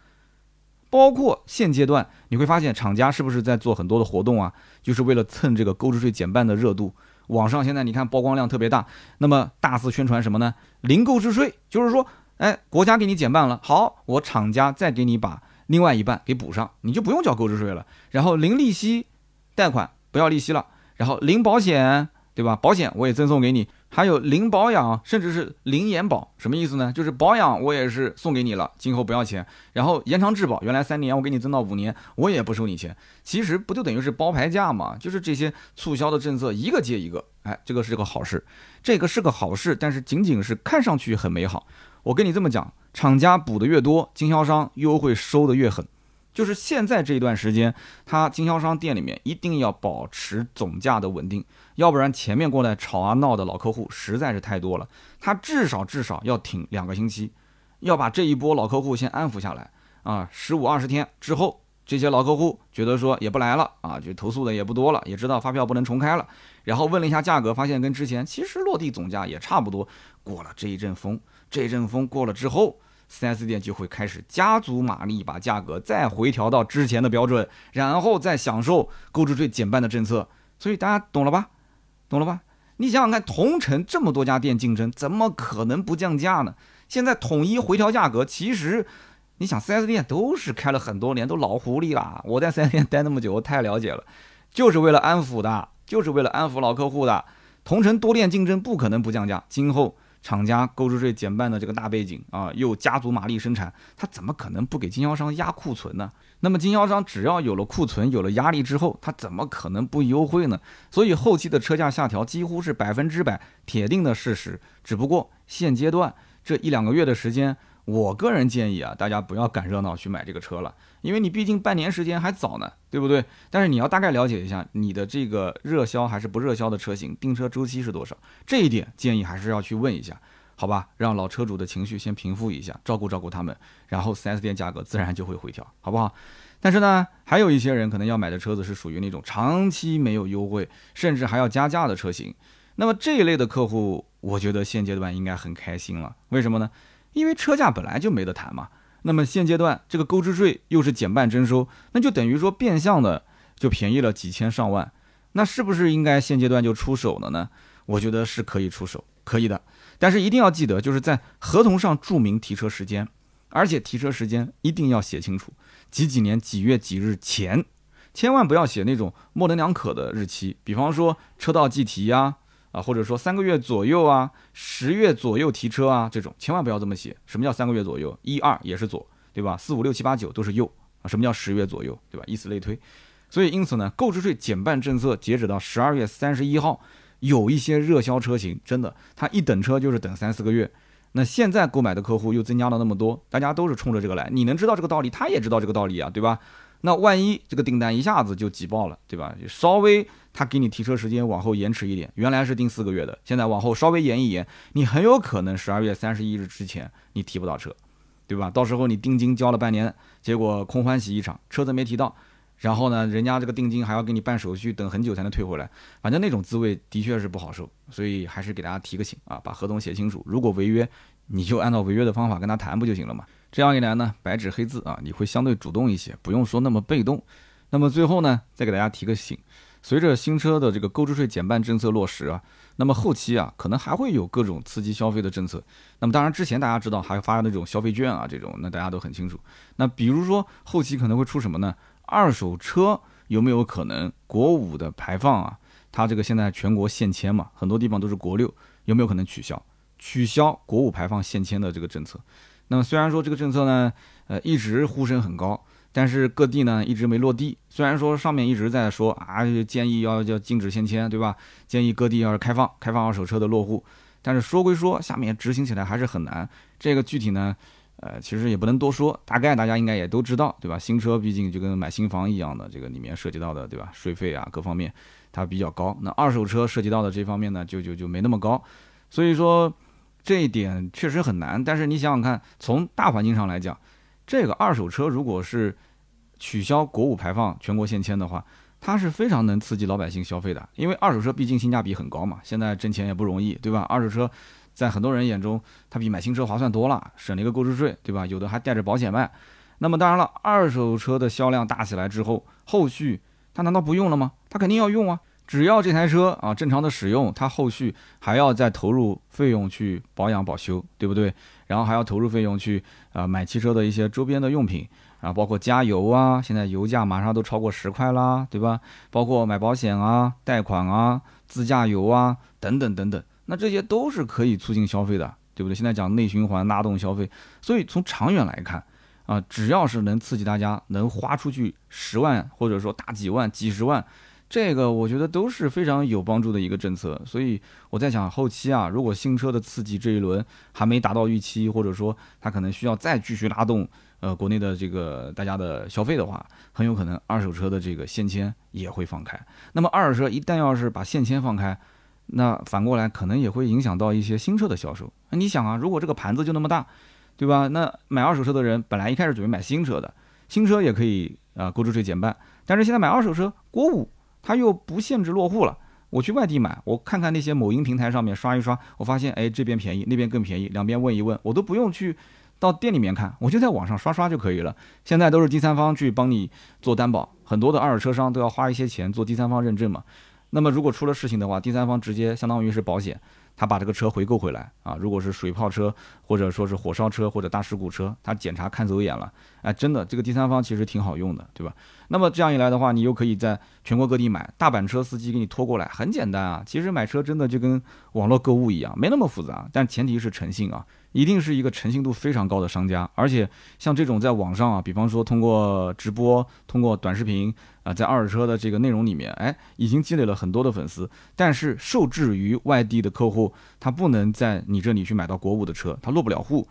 包括现阶段，你会发现厂家是不是在做很多的活动啊？就是为了蹭这个购置税减半的热度。网上现在你看曝光量特别大，那么大肆宣传什么呢？零购置税，就是说，哎，国家给你减半了，好，我厂家再给你把另外一半给补上，你就不用交购置税了。然后零利息贷款，不要利息了。然后零保险，对吧？保险我也赠送给你，还有零保养，甚至是零延保，什么意思呢？就是保养我也是送给你了，今后不要钱。然后延长质保，原来三年我给你增到五年，我也不收你钱。其实不就等于是包牌价嘛？就是这些促销的政策一个接一个，哎，这个是个好事，这个是个好事，但是仅仅是看上去很美好。我跟你这么讲，厂家补的越多，经销商优惠收的越狠。就是现在这一段时间，他经销商店里面一定要保持总价的稳定，要不然前面过来吵啊闹的老客户实在是太多了。他至少至少要挺两个星期，要把这一波老客户先安抚下来啊。十五二十天之后，这些老客户觉得说也不来了啊，就投诉的也不多了，也知道发票不能重开了。然后问了一下价格，发现跟之前其实落地总价也差不多。过了这一阵风，这一阵风过了之后。4S 店就会开始加足马力，把价格再回调到之前的标准，然后再享受购置税减半的政策。所以大家懂了吧？懂了吧？你想想看，同城这么多家店竞争，怎么可能不降价呢？现在统一回调价格，其实你想，4S 店都是开了很多年，都老狐狸了。我在 4S 店待那么久，我太了解了，就是为了安抚的，就是为了安抚老客户的。同城多店竞争，不可能不降价。今后。厂家购置税减半的这个大背景啊，又加足马力生产，他怎么可能不给经销商压库存呢？那么经销商只要有了库存，有了压力之后，他怎么可能不优惠呢？所以后期的车价下调几乎是百分之百铁定的事实。只不过现阶段这一两个月的时间。我个人建议啊，大家不要赶热闹去买这个车了，因为你毕竟半年时间还早呢，对不对？但是你要大概了解一下你的这个热销还是不热销的车型，订车周期是多少，这一点建议还是要去问一下，好吧？让老车主的情绪先平复一下，照顾照顾他们，然后 4S 店价格自然就会回调，好不好？但是呢，还有一些人可能要买的车子是属于那种长期没有优惠，甚至还要加价的车型，那么这一类的客户，我觉得现阶段应该很开心了，为什么呢？因为车价本来就没得谈嘛，那么现阶段这个购置税又是减半征收，那就等于说变相的就便宜了几千上万，那是不是应该现阶段就出手了呢？我觉得是可以出手，可以的，但是一定要记得就是在合同上注明提车时间，而且提车时间一定要写清楚，几几年几月几日前，千万不要写那种模棱两可的日期，比方说车到即提呀。啊或者说三个月左右啊，十月左右提车啊，这种千万不要这么写。什么叫三个月左右？一二也是左，对吧？四五六七八九都是右啊。什么叫十月左右，对吧？以此类推。所以因此呢，购置税减半政策截止到十二月三十一号，有一些热销车型，真的，他一等车就是等三四个月。那现在购买的客户又增加了那么多，大家都是冲着这个来。你能知道这个道理，他也知道这个道理啊，对吧？那万一这个订单一下子就挤爆了，对吧？稍微。他给你提车时间往后延迟一点，原来是定四个月的，现在往后稍微延一延，你很有可能十二月三十一日之前你提不到车，对吧？到时候你定金交了半年，结果空欢喜一场，车子没提到，然后呢，人家这个定金还要给你办手续，等很久才能退回来，反正那种滋味的确是不好受，所以还是给大家提个醒啊，把合同写清楚，如果违约，你就按照违约的方法跟他谈不就行了嘛？这样一来呢，白纸黑字啊，你会相对主动一些，不用说那么被动。那么最后呢，再给大家提个醒。随着新车的这个购置税减半政策落实啊，那么后期啊可能还会有各种刺激消费的政策。那么当然之前大家知道还发那种消费券啊这种，那大家都很清楚。那比如说后期可能会出什么呢？二手车有没有可能国五的排放啊？它这个现在全国限迁嘛，很多地方都是国六，有没有可能取消？取消国五排放限迁的这个政策？那么虽然说这个政策呢，呃，一直呼声很高，但是各地呢一直没落地。虽然说上面一直在说啊，建议要要禁止限迁，对吧？建议各地要是开放开放二手车的落户，但是说归说，下面执行起来还是很难。这个具体呢，呃，其实也不能多说，大概大家应该也都知道，对吧？新车毕竟就跟买新房一样的，这个里面涉及到的，对吧？税费啊各方面它比较高。那二手车涉及到的这方面呢，就就就没那么高。所以说。这一点确实很难，但是你想想看，从大环境上来讲，这个二手车如果是取消国五排放、全国限迁的话，它是非常能刺激老百姓消费的。因为二手车毕竟性价比很高嘛，现在挣钱也不容易，对吧？二手车在很多人眼中，它比买新车划算多了，省了一个购置税，对吧？有的还带着保险卖。那么当然了，二手车的销量大起来之后，后续它难道不用了吗？它肯定要用啊。只要这台车啊正常的使用，它后续还要再投入费用去保养保修，对不对？然后还要投入费用去啊买汽车的一些周边的用品啊，包括加油啊，现在油价马上都超过十块啦，对吧？包括买保险啊、贷款啊、自驾游啊等等等等，那这些都是可以促进消费的，对不对？现在讲内循环拉动消费，所以从长远来看啊，只要是能刺激大家能花出去十万或者说大几万、几十万。这个我觉得都是非常有帮助的一个政策，所以我在想后期啊，如果新车的刺激这一轮还没达到预期，或者说它可能需要再继续拉动呃国内的这个大家的消费的话，很有可能二手车的这个限迁也会放开。那么二手车一旦要是把限迁放开，那反过来可能也会影响到一些新车的销售。那你想啊，如果这个盘子就那么大，对吧？那买二手车的人本来一开始准备买新车的，新车也可以啊购置税减半，但是现在买二手车国五。它又不限制落户了，我去外地买，我看看那些某音平台上面刷一刷，我发现哎这边便宜，那边更便宜，两边问一问，我都不用去到店里面看，我就在网上刷刷就可以了。现在都是第三方去帮你做担保，很多的二手车商都要花一些钱做第三方认证嘛。那么如果出了事情的话，第三方直接相当于是保险。他把这个车回购回来啊，如果是水泡车或者说是火烧车或者大事故车，他检查看走眼了，哎，真的这个第三方其实挺好用的，对吧？那么这样一来的话，你又可以在全国各地买，大板车司机给你拖过来，很简单啊。其实买车真的就跟网络购物一样，没那么复杂，但前提是诚信啊。一定是一个诚信度非常高的商家，而且像这种在网上啊，比方说通过直播、通过短视频啊，在二手车的这个内容里面，哎，已经积累了很多的粉丝。但是受制于外地的客户，他不能在你这里去买到国五的车，他落不了户。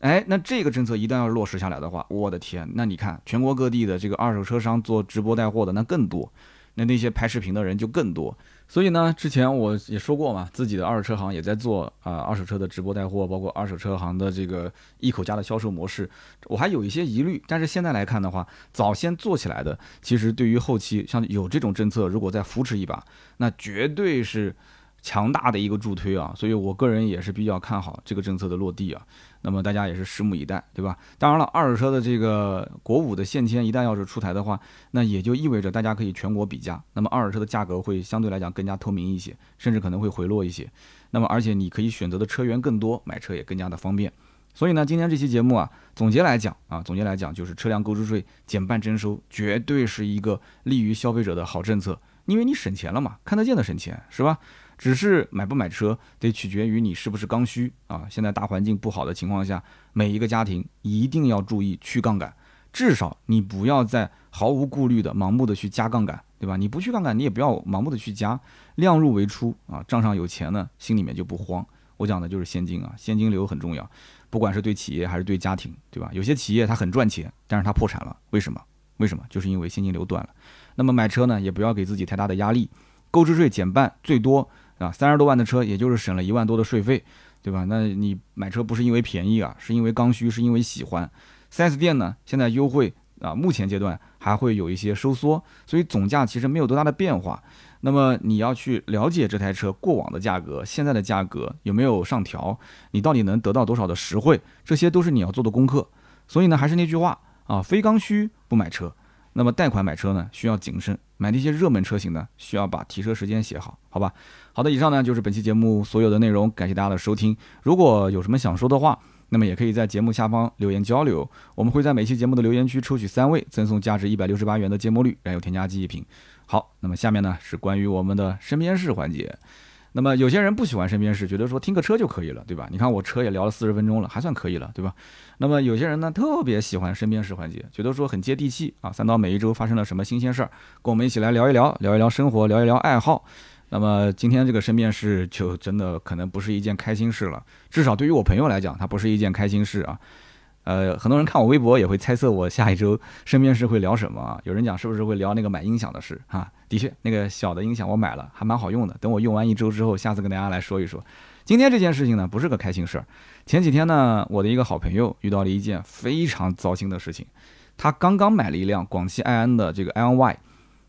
哎，那这个政策一旦要落实下来的话，我的天，那你看全国各地的这个二手车商做直播带货的那更多，那那些拍视频的人就更多。所以呢，之前我也说过嘛，自己的二手车行也在做啊，二手车的直播带货，包括二手车行的这个一口价的销售模式，我还有一些疑虑。但是现在来看的话，早先做起来的，其实对于后期像有这种政策，如果再扶持一把，那绝对是。强大的一个助推啊，所以我个人也是比较看好这个政策的落地啊。那么大家也是拭目以待，对吧？当然了，二手车的这个国五的限迁一旦要是出台的话，那也就意味着大家可以全国比价，那么二手车的价格会相对来讲更加透明一些，甚至可能会回落一些。那么而且你可以选择的车源更多，买车也更加的方便。所以呢，今天这期节目啊，总结来讲啊，总结来讲就是车辆购置税减半征收，绝对是一个利于消费者的好政策，因为你省钱了嘛，看得见的省钱，是吧？只是买不买车，得取决于你是不是刚需啊。现在大环境不好的情况下，每一个家庭一定要注意去杠杆，至少你不要再毫无顾虑的盲目的去加杠杆，对吧？你不去杠杆，你也不要盲目的去加，量入为出啊。账上有钱呢，心里面就不慌。我讲的就是现金啊，现金流很重要，不管是对企业还是对家庭，对吧？有些企业它很赚钱，但是它破产了，为什么？为什么？就是因为现金流断了。那么买车呢，也不要给自己太大的压力，购置税减半，最多。啊，三十多万的车，也就是省了一万多的税费，对吧？那你买车不是因为便宜啊，是因为刚需，是因为喜欢。4S 店呢，现在优惠啊，目前阶段还会有一些收缩，所以总价其实没有多大的变化。那么你要去了解这台车过往的价格，现在的价格有没有上调，你到底能得到多少的实惠，这些都是你要做的功课。所以呢，还是那句话啊，非刚需不买车。那么贷款买车呢，需要谨慎。买那些热门车型呢，需要把提车时间写好，好吧？好的，以上呢就是本期节目所有的内容，感谢大家的收听。如果有什么想说的话，那么也可以在节目下方留言交流。我们会在每期节目的留言区抽取三位，赠送价值一百六十八元的芥末绿燃油添加剂一瓶。好，那么下面呢是关于我们的身边事环节。那么有些人不喜欢身边事，觉得说听个车就可以了，对吧？你看我车也聊了四十分钟了，还算可以了，对吧？那么有些人呢特别喜欢身边事环节，觉得说很接地气啊。三刀每一周发生了什么新鲜事儿，跟我们一起来聊一聊，聊一聊生活，聊一聊爱好。那么今天这个身边事就真的可能不是一件开心事了，至少对于我朋友来讲，它不是一件开心事啊。呃，很多人看我微博也会猜测我下一周身边事会聊什么啊？有人讲是不是会聊那个买音响的事啊？的确，那个小的音响我买了，还蛮好用的。等我用完一周之后，下次跟大家来说一说。今天这件事情呢，不是个开心事儿。前几天呢，我的一个好朋友遇到了一件非常糟心的事情。他刚刚买了一辆广汽埃安的这个 i o n Y，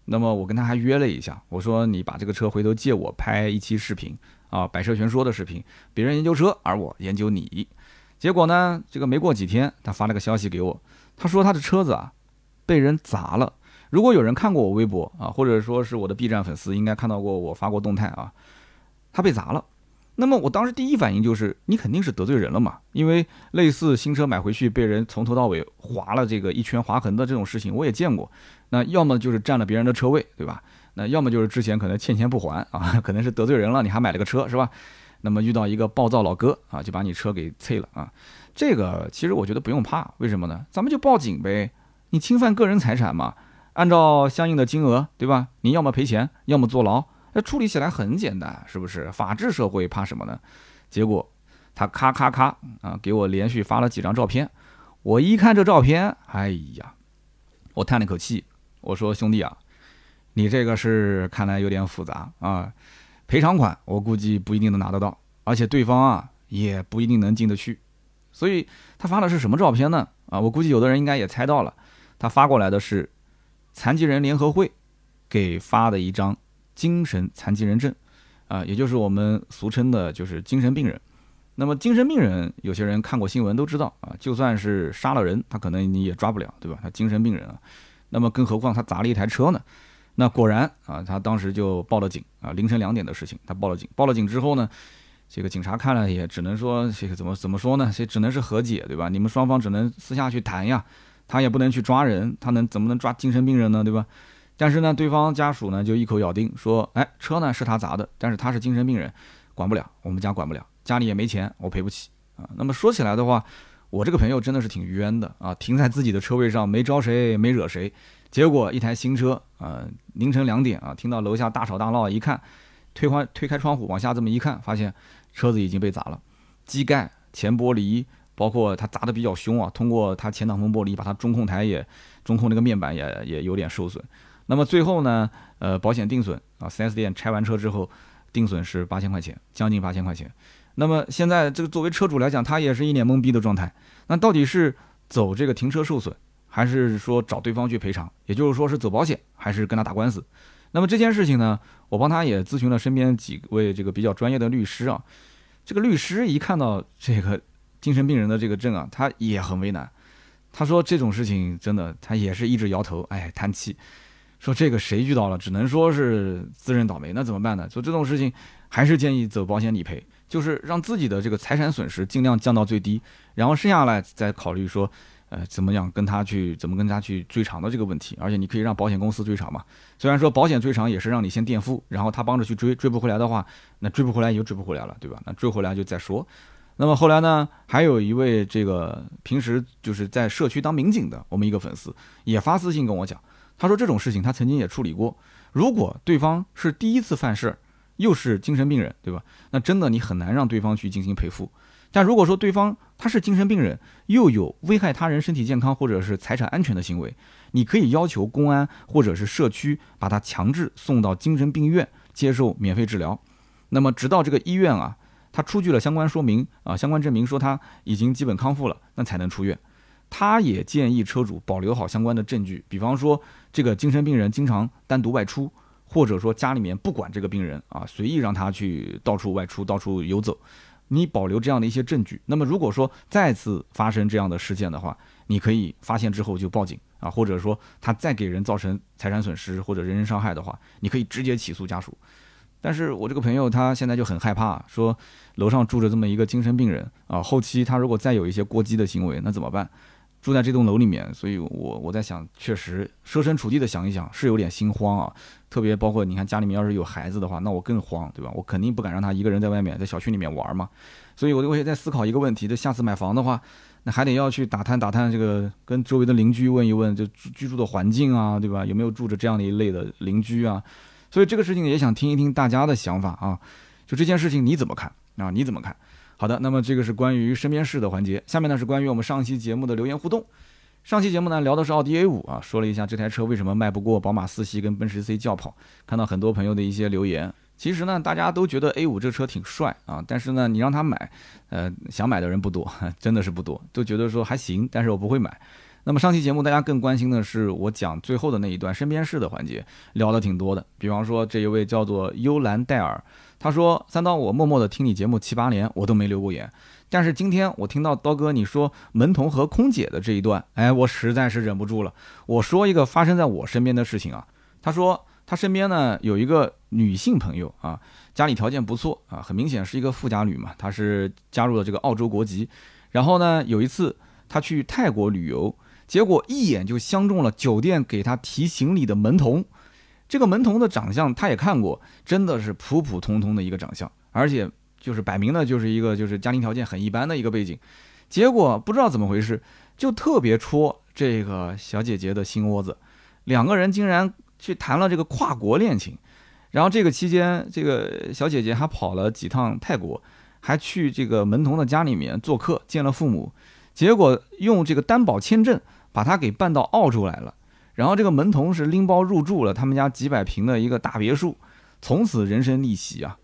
那么我跟他还约了一下，我说你把这个车回头借我拍一期视频啊，百车全说的视频，别人研究车，而我研究你。结果呢？这个没过几天，他发了个消息给我，他说他的车子啊被人砸了。如果有人看过我微博啊，或者说是我的 B 站粉丝，应该看到过我发过动态啊，他被砸了。那么我当时第一反应就是，你肯定是得罪人了嘛，因为类似新车买回去被人从头到尾划了这个一圈划痕的这种事情我也见过。那要么就是占了别人的车位，对吧？那要么就是之前可能欠钱不还啊，可能是得罪人了，你还买了个车，是吧？那么遇到一个暴躁老哥啊，就把你车给蹭了啊！这个其实我觉得不用怕，为什么呢？咱们就报警呗，你侵犯个人财产嘛，按照相应的金额，对吧？你要么赔钱，要么坐牢，那处理起来很简单，是不是？法治社会怕什么呢？结果他咔咔咔啊，给我连续发了几张照片，我一看这照片，哎呀，我叹了口气，我说兄弟啊，你这个是看来有点复杂啊。赔偿款我估计不一定能拿得到，而且对方啊也不一定能进得去，所以他发的是什么照片呢？啊，我估计有的人应该也猜到了，他发过来的是残疾人联合会给发的一张精神残疾人证，啊，也就是我们俗称的就是精神病人。那么精神病人，有些人看过新闻都知道啊，就算是杀了人，他可能你也抓不了，对吧？他精神病人啊，那么更何况他砸了一台车呢？那果然啊，他当时就报了警啊，凌晨两点的事情，他报了警。报了警之后呢，这个警察看了也只能说，这个怎么怎么说呢？这只能是和解，对吧？你们双方只能私下去谈呀，他也不能去抓人，他能怎么能抓精神病人呢，对吧？但是呢，对方家属呢就一口咬定说，哎，车呢是他砸的，但是他是精神病人，管不了，我们家管不了，家里也没钱，我赔不起啊。那么说起来的话，我这个朋友真的是挺冤的啊，停在自己的车位上，没招谁，没惹谁。结果一台新车，呃，凌晨两点啊，听到楼下大吵大闹，一看，推开推开窗户往下这么一看，发现车子已经被砸了，机盖、前玻璃，包括它砸的比较凶啊，通过它前挡风玻璃，把它中控台也中控那个面板也也有点受损。那么最后呢，呃，保险定损啊，4S 店拆完车之后，定损是八千块钱，将近八千块钱。那么现在这个作为车主来讲，他也是一脸懵逼的状态。那到底是走这个停车受损？还是说找对方去赔偿，也就是说是走保险，还是跟他打官司？那么这件事情呢，我帮他也咨询了身边几位这个比较专业的律师啊。这个律师一看到这个精神病人的这个证啊，他也很为难。他说这种事情真的，他也是一直摇头，哎，叹气，说这个谁遇到了，只能说是自认倒霉，那怎么办呢？说这种事情，还是建议走保险理赔，就是让自己的这个财产损失尽量降到最低，然后剩下来再考虑说。呃，怎么样跟他去，怎么跟他去追偿的这个问题，而且你可以让保险公司追偿嘛。虽然说保险追偿也是让你先垫付，然后他帮着去追，追不回来的话，那追不回来也就追不回来了，对吧？那追回来就再说。那么后来呢，还有一位这个平时就是在社区当民警的我们一个粉丝也发私信跟我讲，他说这种事情他曾经也处理过。如果对方是第一次犯事儿，又是精神病人，对吧？那真的你很难让对方去进行赔付。但如果说对方他是精神病人，又有危害他人身体健康或者是财产安全的行为，你可以要求公安或者是社区把他强制送到精神病院接受免费治疗。那么直到这个医院啊，他出具了相关说明啊，相关证明说他已经基本康复了，那才能出院。他也建议车主保留好相关的证据，比方说这个精神病人经常单独外出，或者说家里面不管这个病人啊，随意让他去到处外出、到处游走。你保留这样的一些证据，那么如果说再次发生这样的事件的话，你可以发现之后就报警啊，或者说他再给人造成财产损失或者人身伤害的话，你可以直接起诉家属。但是我这个朋友他现在就很害怕，说楼上住着这么一个精神病人啊，后期他如果再有一些过激的行为，那怎么办？住在这栋楼里面，所以我我在想，确实设身处地的想一想，是有点心慌啊。特别包括你看家里面要是有孩子的话，那我更慌，对吧？我肯定不敢让他一个人在外面在小区里面玩嘛。所以我我也在思考一个问题：，就下次买房的话，那还得要去打探打探这个跟周围的邻居问一问，就居住的环境啊，对吧？有没有住着这样的一类的邻居啊？所以这个事情也想听一听大家的想法啊。就这件事情你怎么看啊？你怎么看？好的，那么这个是关于身边事的环节。下面呢是关于我们上期节目的留言互动。上期节目呢聊的是奥迪 A 五啊，说了一下这台车为什么卖不过宝马四系跟奔驰 C 轿跑。看到很多朋友的一些留言，其实呢大家都觉得 A 五这车挺帅啊，但是呢你让他买，呃想买的人不多，真的是不多，都觉得说还行，但是我不会买。那么上期节目大家更关心的是我讲最后的那一段身边事的环节，聊的挺多的。比方说这一位叫做幽兰戴尔。他说：“三刀，我默默的听你节目七八年，我都没留过言。但是今天我听到刀哥你说门童和空姐的这一段，哎，我实在是忍不住了。我说一个发生在我身边的事情啊。他说他身边呢有一个女性朋友啊，家里条件不错啊，很明显是一个富家女嘛。她是加入了这个澳洲国籍。然后呢，有一次她去泰国旅游，结果一眼就相中了酒店给他提行李的门童。”这个门童的长相他也看过，真的是普普通通的一个长相，而且就是摆明了就是一个就是家庭条件很一般的一个背景，结果不知道怎么回事，就特别戳这个小姐姐的心窝子，两个人竟然去谈了这个跨国恋情，然后这个期间，这个小姐姐还跑了几趟泰国，还去这个门童的家里面做客，见了父母，结果用这个担保签证把他给办到澳洲来了。然后这个门童是拎包入住了他们家几百平的一个大别墅，从此人生逆袭啊！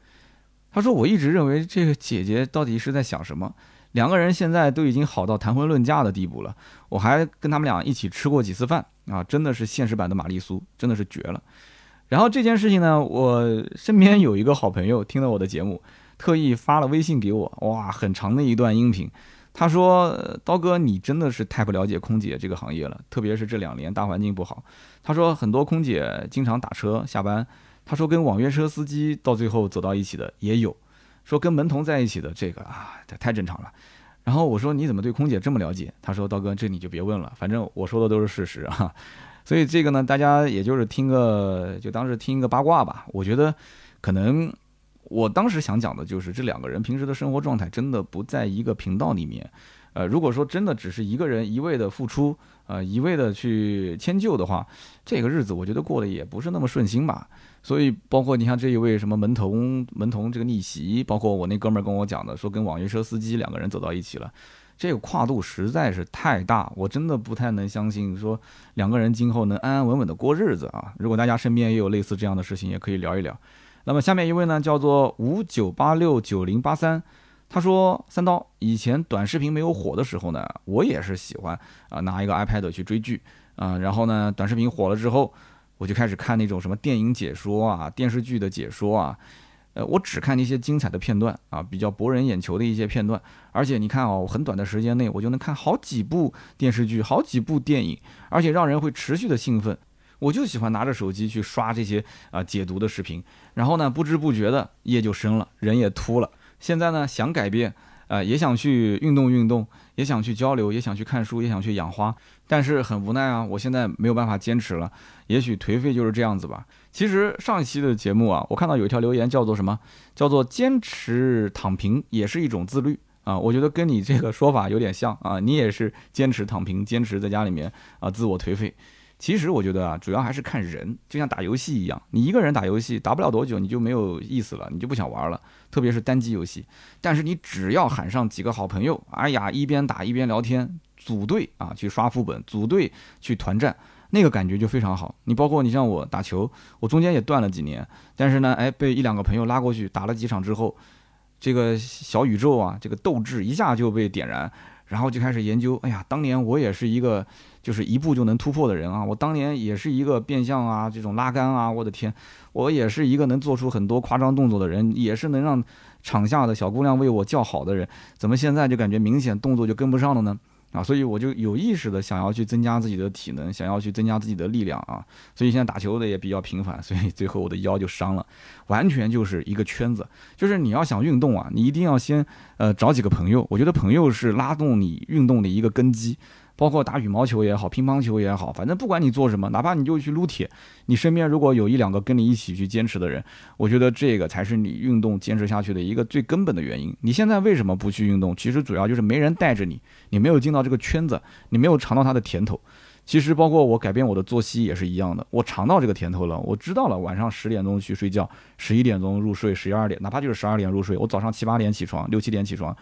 他说：“我一直认为这个姐姐到底是在想什么？两个人现在都已经好到谈婚论嫁的地步了，我还跟他们俩一起吃过几次饭啊，真的是现实版的玛丽苏，真的是绝了。”然后这件事情呢，我身边有一个好朋友听了我的节目，特意发了微信给我，哇，很长的一段音频。他说：“刀哥，你真的是太不了解空姐这个行业了，特别是这两年大环境不好。”他说：“很多空姐经常打车下班。”他说：“跟网约车司机到最后走到一起的也有，说跟门童在一起的这个啊，这太正常了。”然后我说：“你怎么对空姐这么了解？”他说：“刀哥，这你就别问了，反正我说的都是事实啊。所以这个呢，大家也就是听个，就当是听一个八卦吧。我觉得可能。”我当时想讲的就是这两个人平时的生活状态真的不在一个频道里面，呃，如果说真的只是一个人一味的付出，呃，一味的去迁就的话，这个日子我觉得过得也不是那么顺心吧。所以包括你像这一位什么门童门童这个逆袭，包括我那哥们儿跟我讲的，说跟网约车司机两个人走到一起了，这个跨度实在是太大，我真的不太能相信说两个人今后能安安稳稳的过日子啊。如果大家身边也有类似这样的事情，也可以聊一聊。那么下面一位呢，叫做五九八六九零八三，他说三刀以前短视频没有火的时候呢，我也是喜欢啊拿一个 iPad 去追剧啊，然后呢短视频火了之后，我就开始看那种什么电影解说啊、电视剧的解说啊，呃，我只看那些精彩的片段啊，比较博人眼球的一些片段，而且你看哦，很短的时间内我就能看好几部电视剧、好几部电影，而且让人会持续的兴奋。我就喜欢拿着手机去刷这些啊解读的视频，然后呢不知不觉的夜就深了，人也秃了。现在呢想改变，啊也想去运动运动，也想去交流，也想去看书，也想去养花，但是很无奈啊，我现在没有办法坚持了。也许颓废就是这样子吧。其实上一期的节目啊，我看到有一条留言叫做什么？叫做坚持躺平也是一种自律啊。我觉得跟你这个说法有点像啊，你也是坚持躺平，坚持在家里面啊自我颓废。其实我觉得啊，主要还是看人，就像打游戏一样，你一个人打游戏打不了多久，你就没有意思了，你就不想玩了，特别是单机游戏。但是你只要喊上几个好朋友，哎呀，一边打一边聊天，组队啊去刷副本，组队去团战，那个感觉就非常好。你包括你像我打球，我中间也断了几年，但是呢，哎，被一两个朋友拉过去打了几场之后，这个小宇宙啊，这个斗志一下就被点燃，然后就开始研究，哎呀，当年我也是一个。就是一步就能突破的人啊！我当年也是一个变相啊，这种拉杆啊，我的天，我也是一个能做出很多夸张动作的人，也是能让场下的小姑娘为我叫好的人。怎么现在就感觉明显动作就跟不上了呢？啊，所以我就有意识的想要去增加自己的体能，想要去增加自己的力量啊。所以现在打球的也比较频繁，所以最后我的腰就伤了，完全就是一个圈子。就是你要想运动啊，你一定要先呃找几个朋友，我觉得朋友是拉动你运动的一个根基。包括打羽毛球也好，乒乓球也好，反正不管你做什么，哪怕你就去撸铁，你身边如果有一两个跟你一起去坚持的人，我觉得这个才是你运动坚持下去的一个最根本的原因。你现在为什么不去运动？其实主要就是没人带着你，你没有进到这个圈子，你没有尝到它的甜头。其实包括我改变我的作息也是一样的，我尝到这个甜头了，我知道了晚上十点钟去睡觉，十一点钟入睡，十一二点，哪怕就是十二点入睡，我早上七八点起床，六七点起床，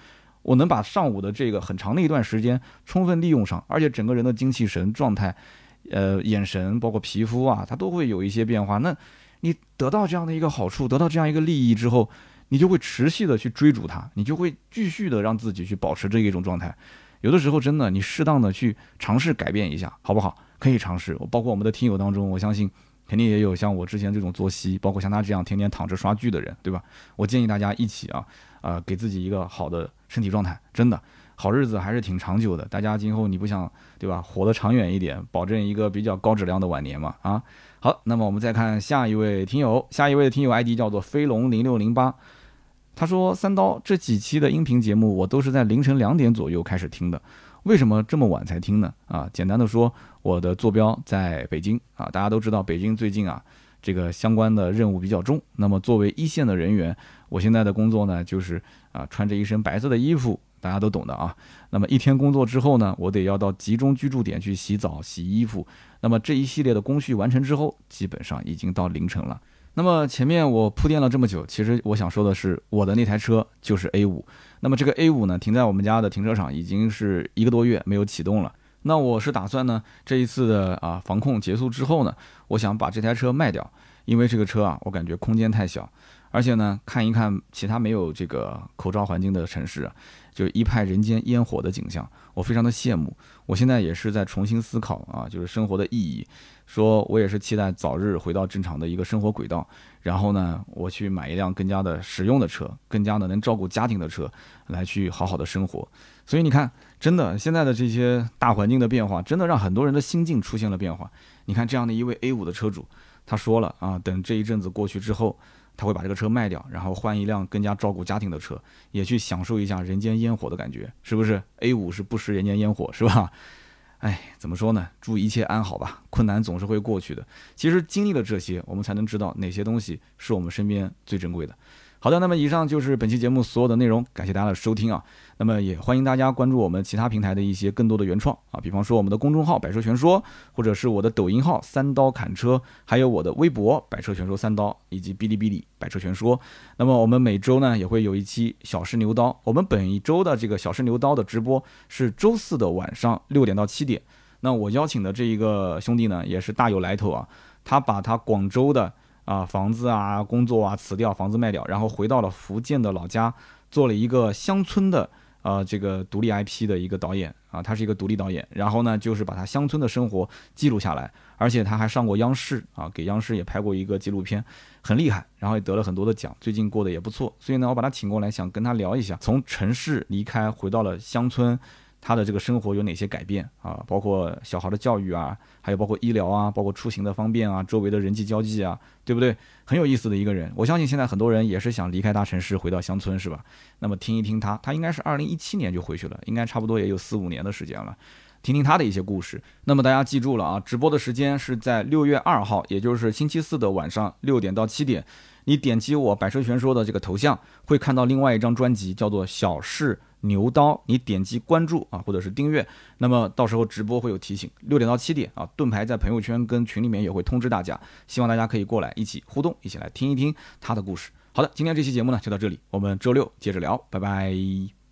我能把上午的这个很长的一段时间充分利用上，而且整个人的精气神状态，呃，眼神包括皮肤啊，它都会有一些变化。那你得到这样的一个好处，得到这样一个利益之后，你就会持续的去追逐它，你就会继续的让自己去保持这一种状态。有的时候真的，你适当的去尝试改变一下，好不好？可以尝试。包括我们的听友当中，我相信肯定也有像我之前这种作息，包括像他这样天天躺着刷剧的人，对吧？我建议大家一起啊，呃，给自己一个好的身体状态。真的，好日子还是挺长久的。大家今后你不想对吧？活得长远一点，保证一个比较高质量的晚年嘛？啊，好，那么我们再看下一位听友，下一位听友 ID 叫做飞龙零六零八。他说：“三刀这几期的音频节目，我都是在凌晨两点左右开始听的。为什么这么晚才听呢？啊，简单的说，我的坐标在北京啊。大家都知道，北京最近啊，这个相关的任务比较重。那么作为一线的人员，我现在的工作呢，就是啊，穿着一身白色的衣服，大家都懂的啊。那么一天工作之后呢，我得要到集中居住点去洗澡、洗衣服。那么这一系列的工序完成之后，基本上已经到凌晨了。”那么前面我铺垫了这么久，其实我想说的是，我的那台车就是 A 五。那么这个 A 五呢，停在我们家的停车场已经是一个多月没有启动了。那我是打算呢，这一次的啊防控结束之后呢，我想把这台车卖掉，因为这个车啊，我感觉空间太小，而且呢，看一看其他没有这个口罩环境的城市，就一派人间烟火的景象，我非常的羡慕。我现在也是在重新思考啊，就是生活的意义。说我也是期待早日回到正常的一个生活轨道，然后呢，我去买一辆更加的实用的车，更加的能照顾家庭的车，来去好好的生活。所以你看，真的现在的这些大环境的变化，真的让很多人的心境出现了变化。你看这样的一位 A 五的车主，他说了啊，等这一阵子过去之后，他会把这个车卖掉，然后换一辆更加照顾家庭的车，也去享受一下人间烟火的感觉，是不是？A 五是不食人间烟火，是吧？哎，怎么说呢？祝一切安好吧。困难总是会过去的。其实经历了这些，我们才能知道哪些东西是我们身边最珍贵的。好的，那么以上就是本期节目所有的内容，感谢大家的收听啊。那么也欢迎大家关注我们其他平台的一些更多的原创啊，比方说我们的公众号“百车全说”，或者是我的抖音号“三刀砍车”，还有我的微博“百车全说三刀”，以及哔哩哔哩“百车全说”。那么我们每周呢也会有一期小试牛刀。我们本一周的这个小试牛刀的直播是周四的晚上六点到七点。那我邀请的这一个兄弟呢也是大有来头啊，他把他广州的。啊，房子啊，工作啊，辞掉房子卖掉，然后回到了福建的老家，做了一个乡村的呃这个独立 IP 的一个导演啊，他是一个独立导演，然后呢就是把他乡村的生活记录下来，而且他还上过央视啊，给央视也拍过一个纪录片，很厉害，然后也得了很多的奖，最近过得也不错，所以呢我把他请过来，想跟他聊一下，从城市离开回到了乡村。他的这个生活有哪些改变啊？包括小孩的教育啊，还有包括医疗啊，包括出行的方便啊，周围的人际交际啊，对不对？很有意思的一个人。我相信现在很多人也是想离开大城市，回到乡村，是吧？那么听一听他，他应该是二零一七年就回去了，应该差不多也有四五年的时间了。听听他的一些故事。那么大家记住了啊，直播的时间是在六月二号，也就是星期四的晚上六点到七点。你点击我百车全说的这个头像，会看到另外一张专辑，叫做《小试牛刀》。你点击关注啊，或者是订阅，那么到时候直播会有提醒，六点到七点啊。盾牌在朋友圈跟群里面也会通知大家，希望大家可以过来一起互动，一起来听一听他的故事。好的，今天这期节目呢就到这里，我们周六接着聊，拜拜。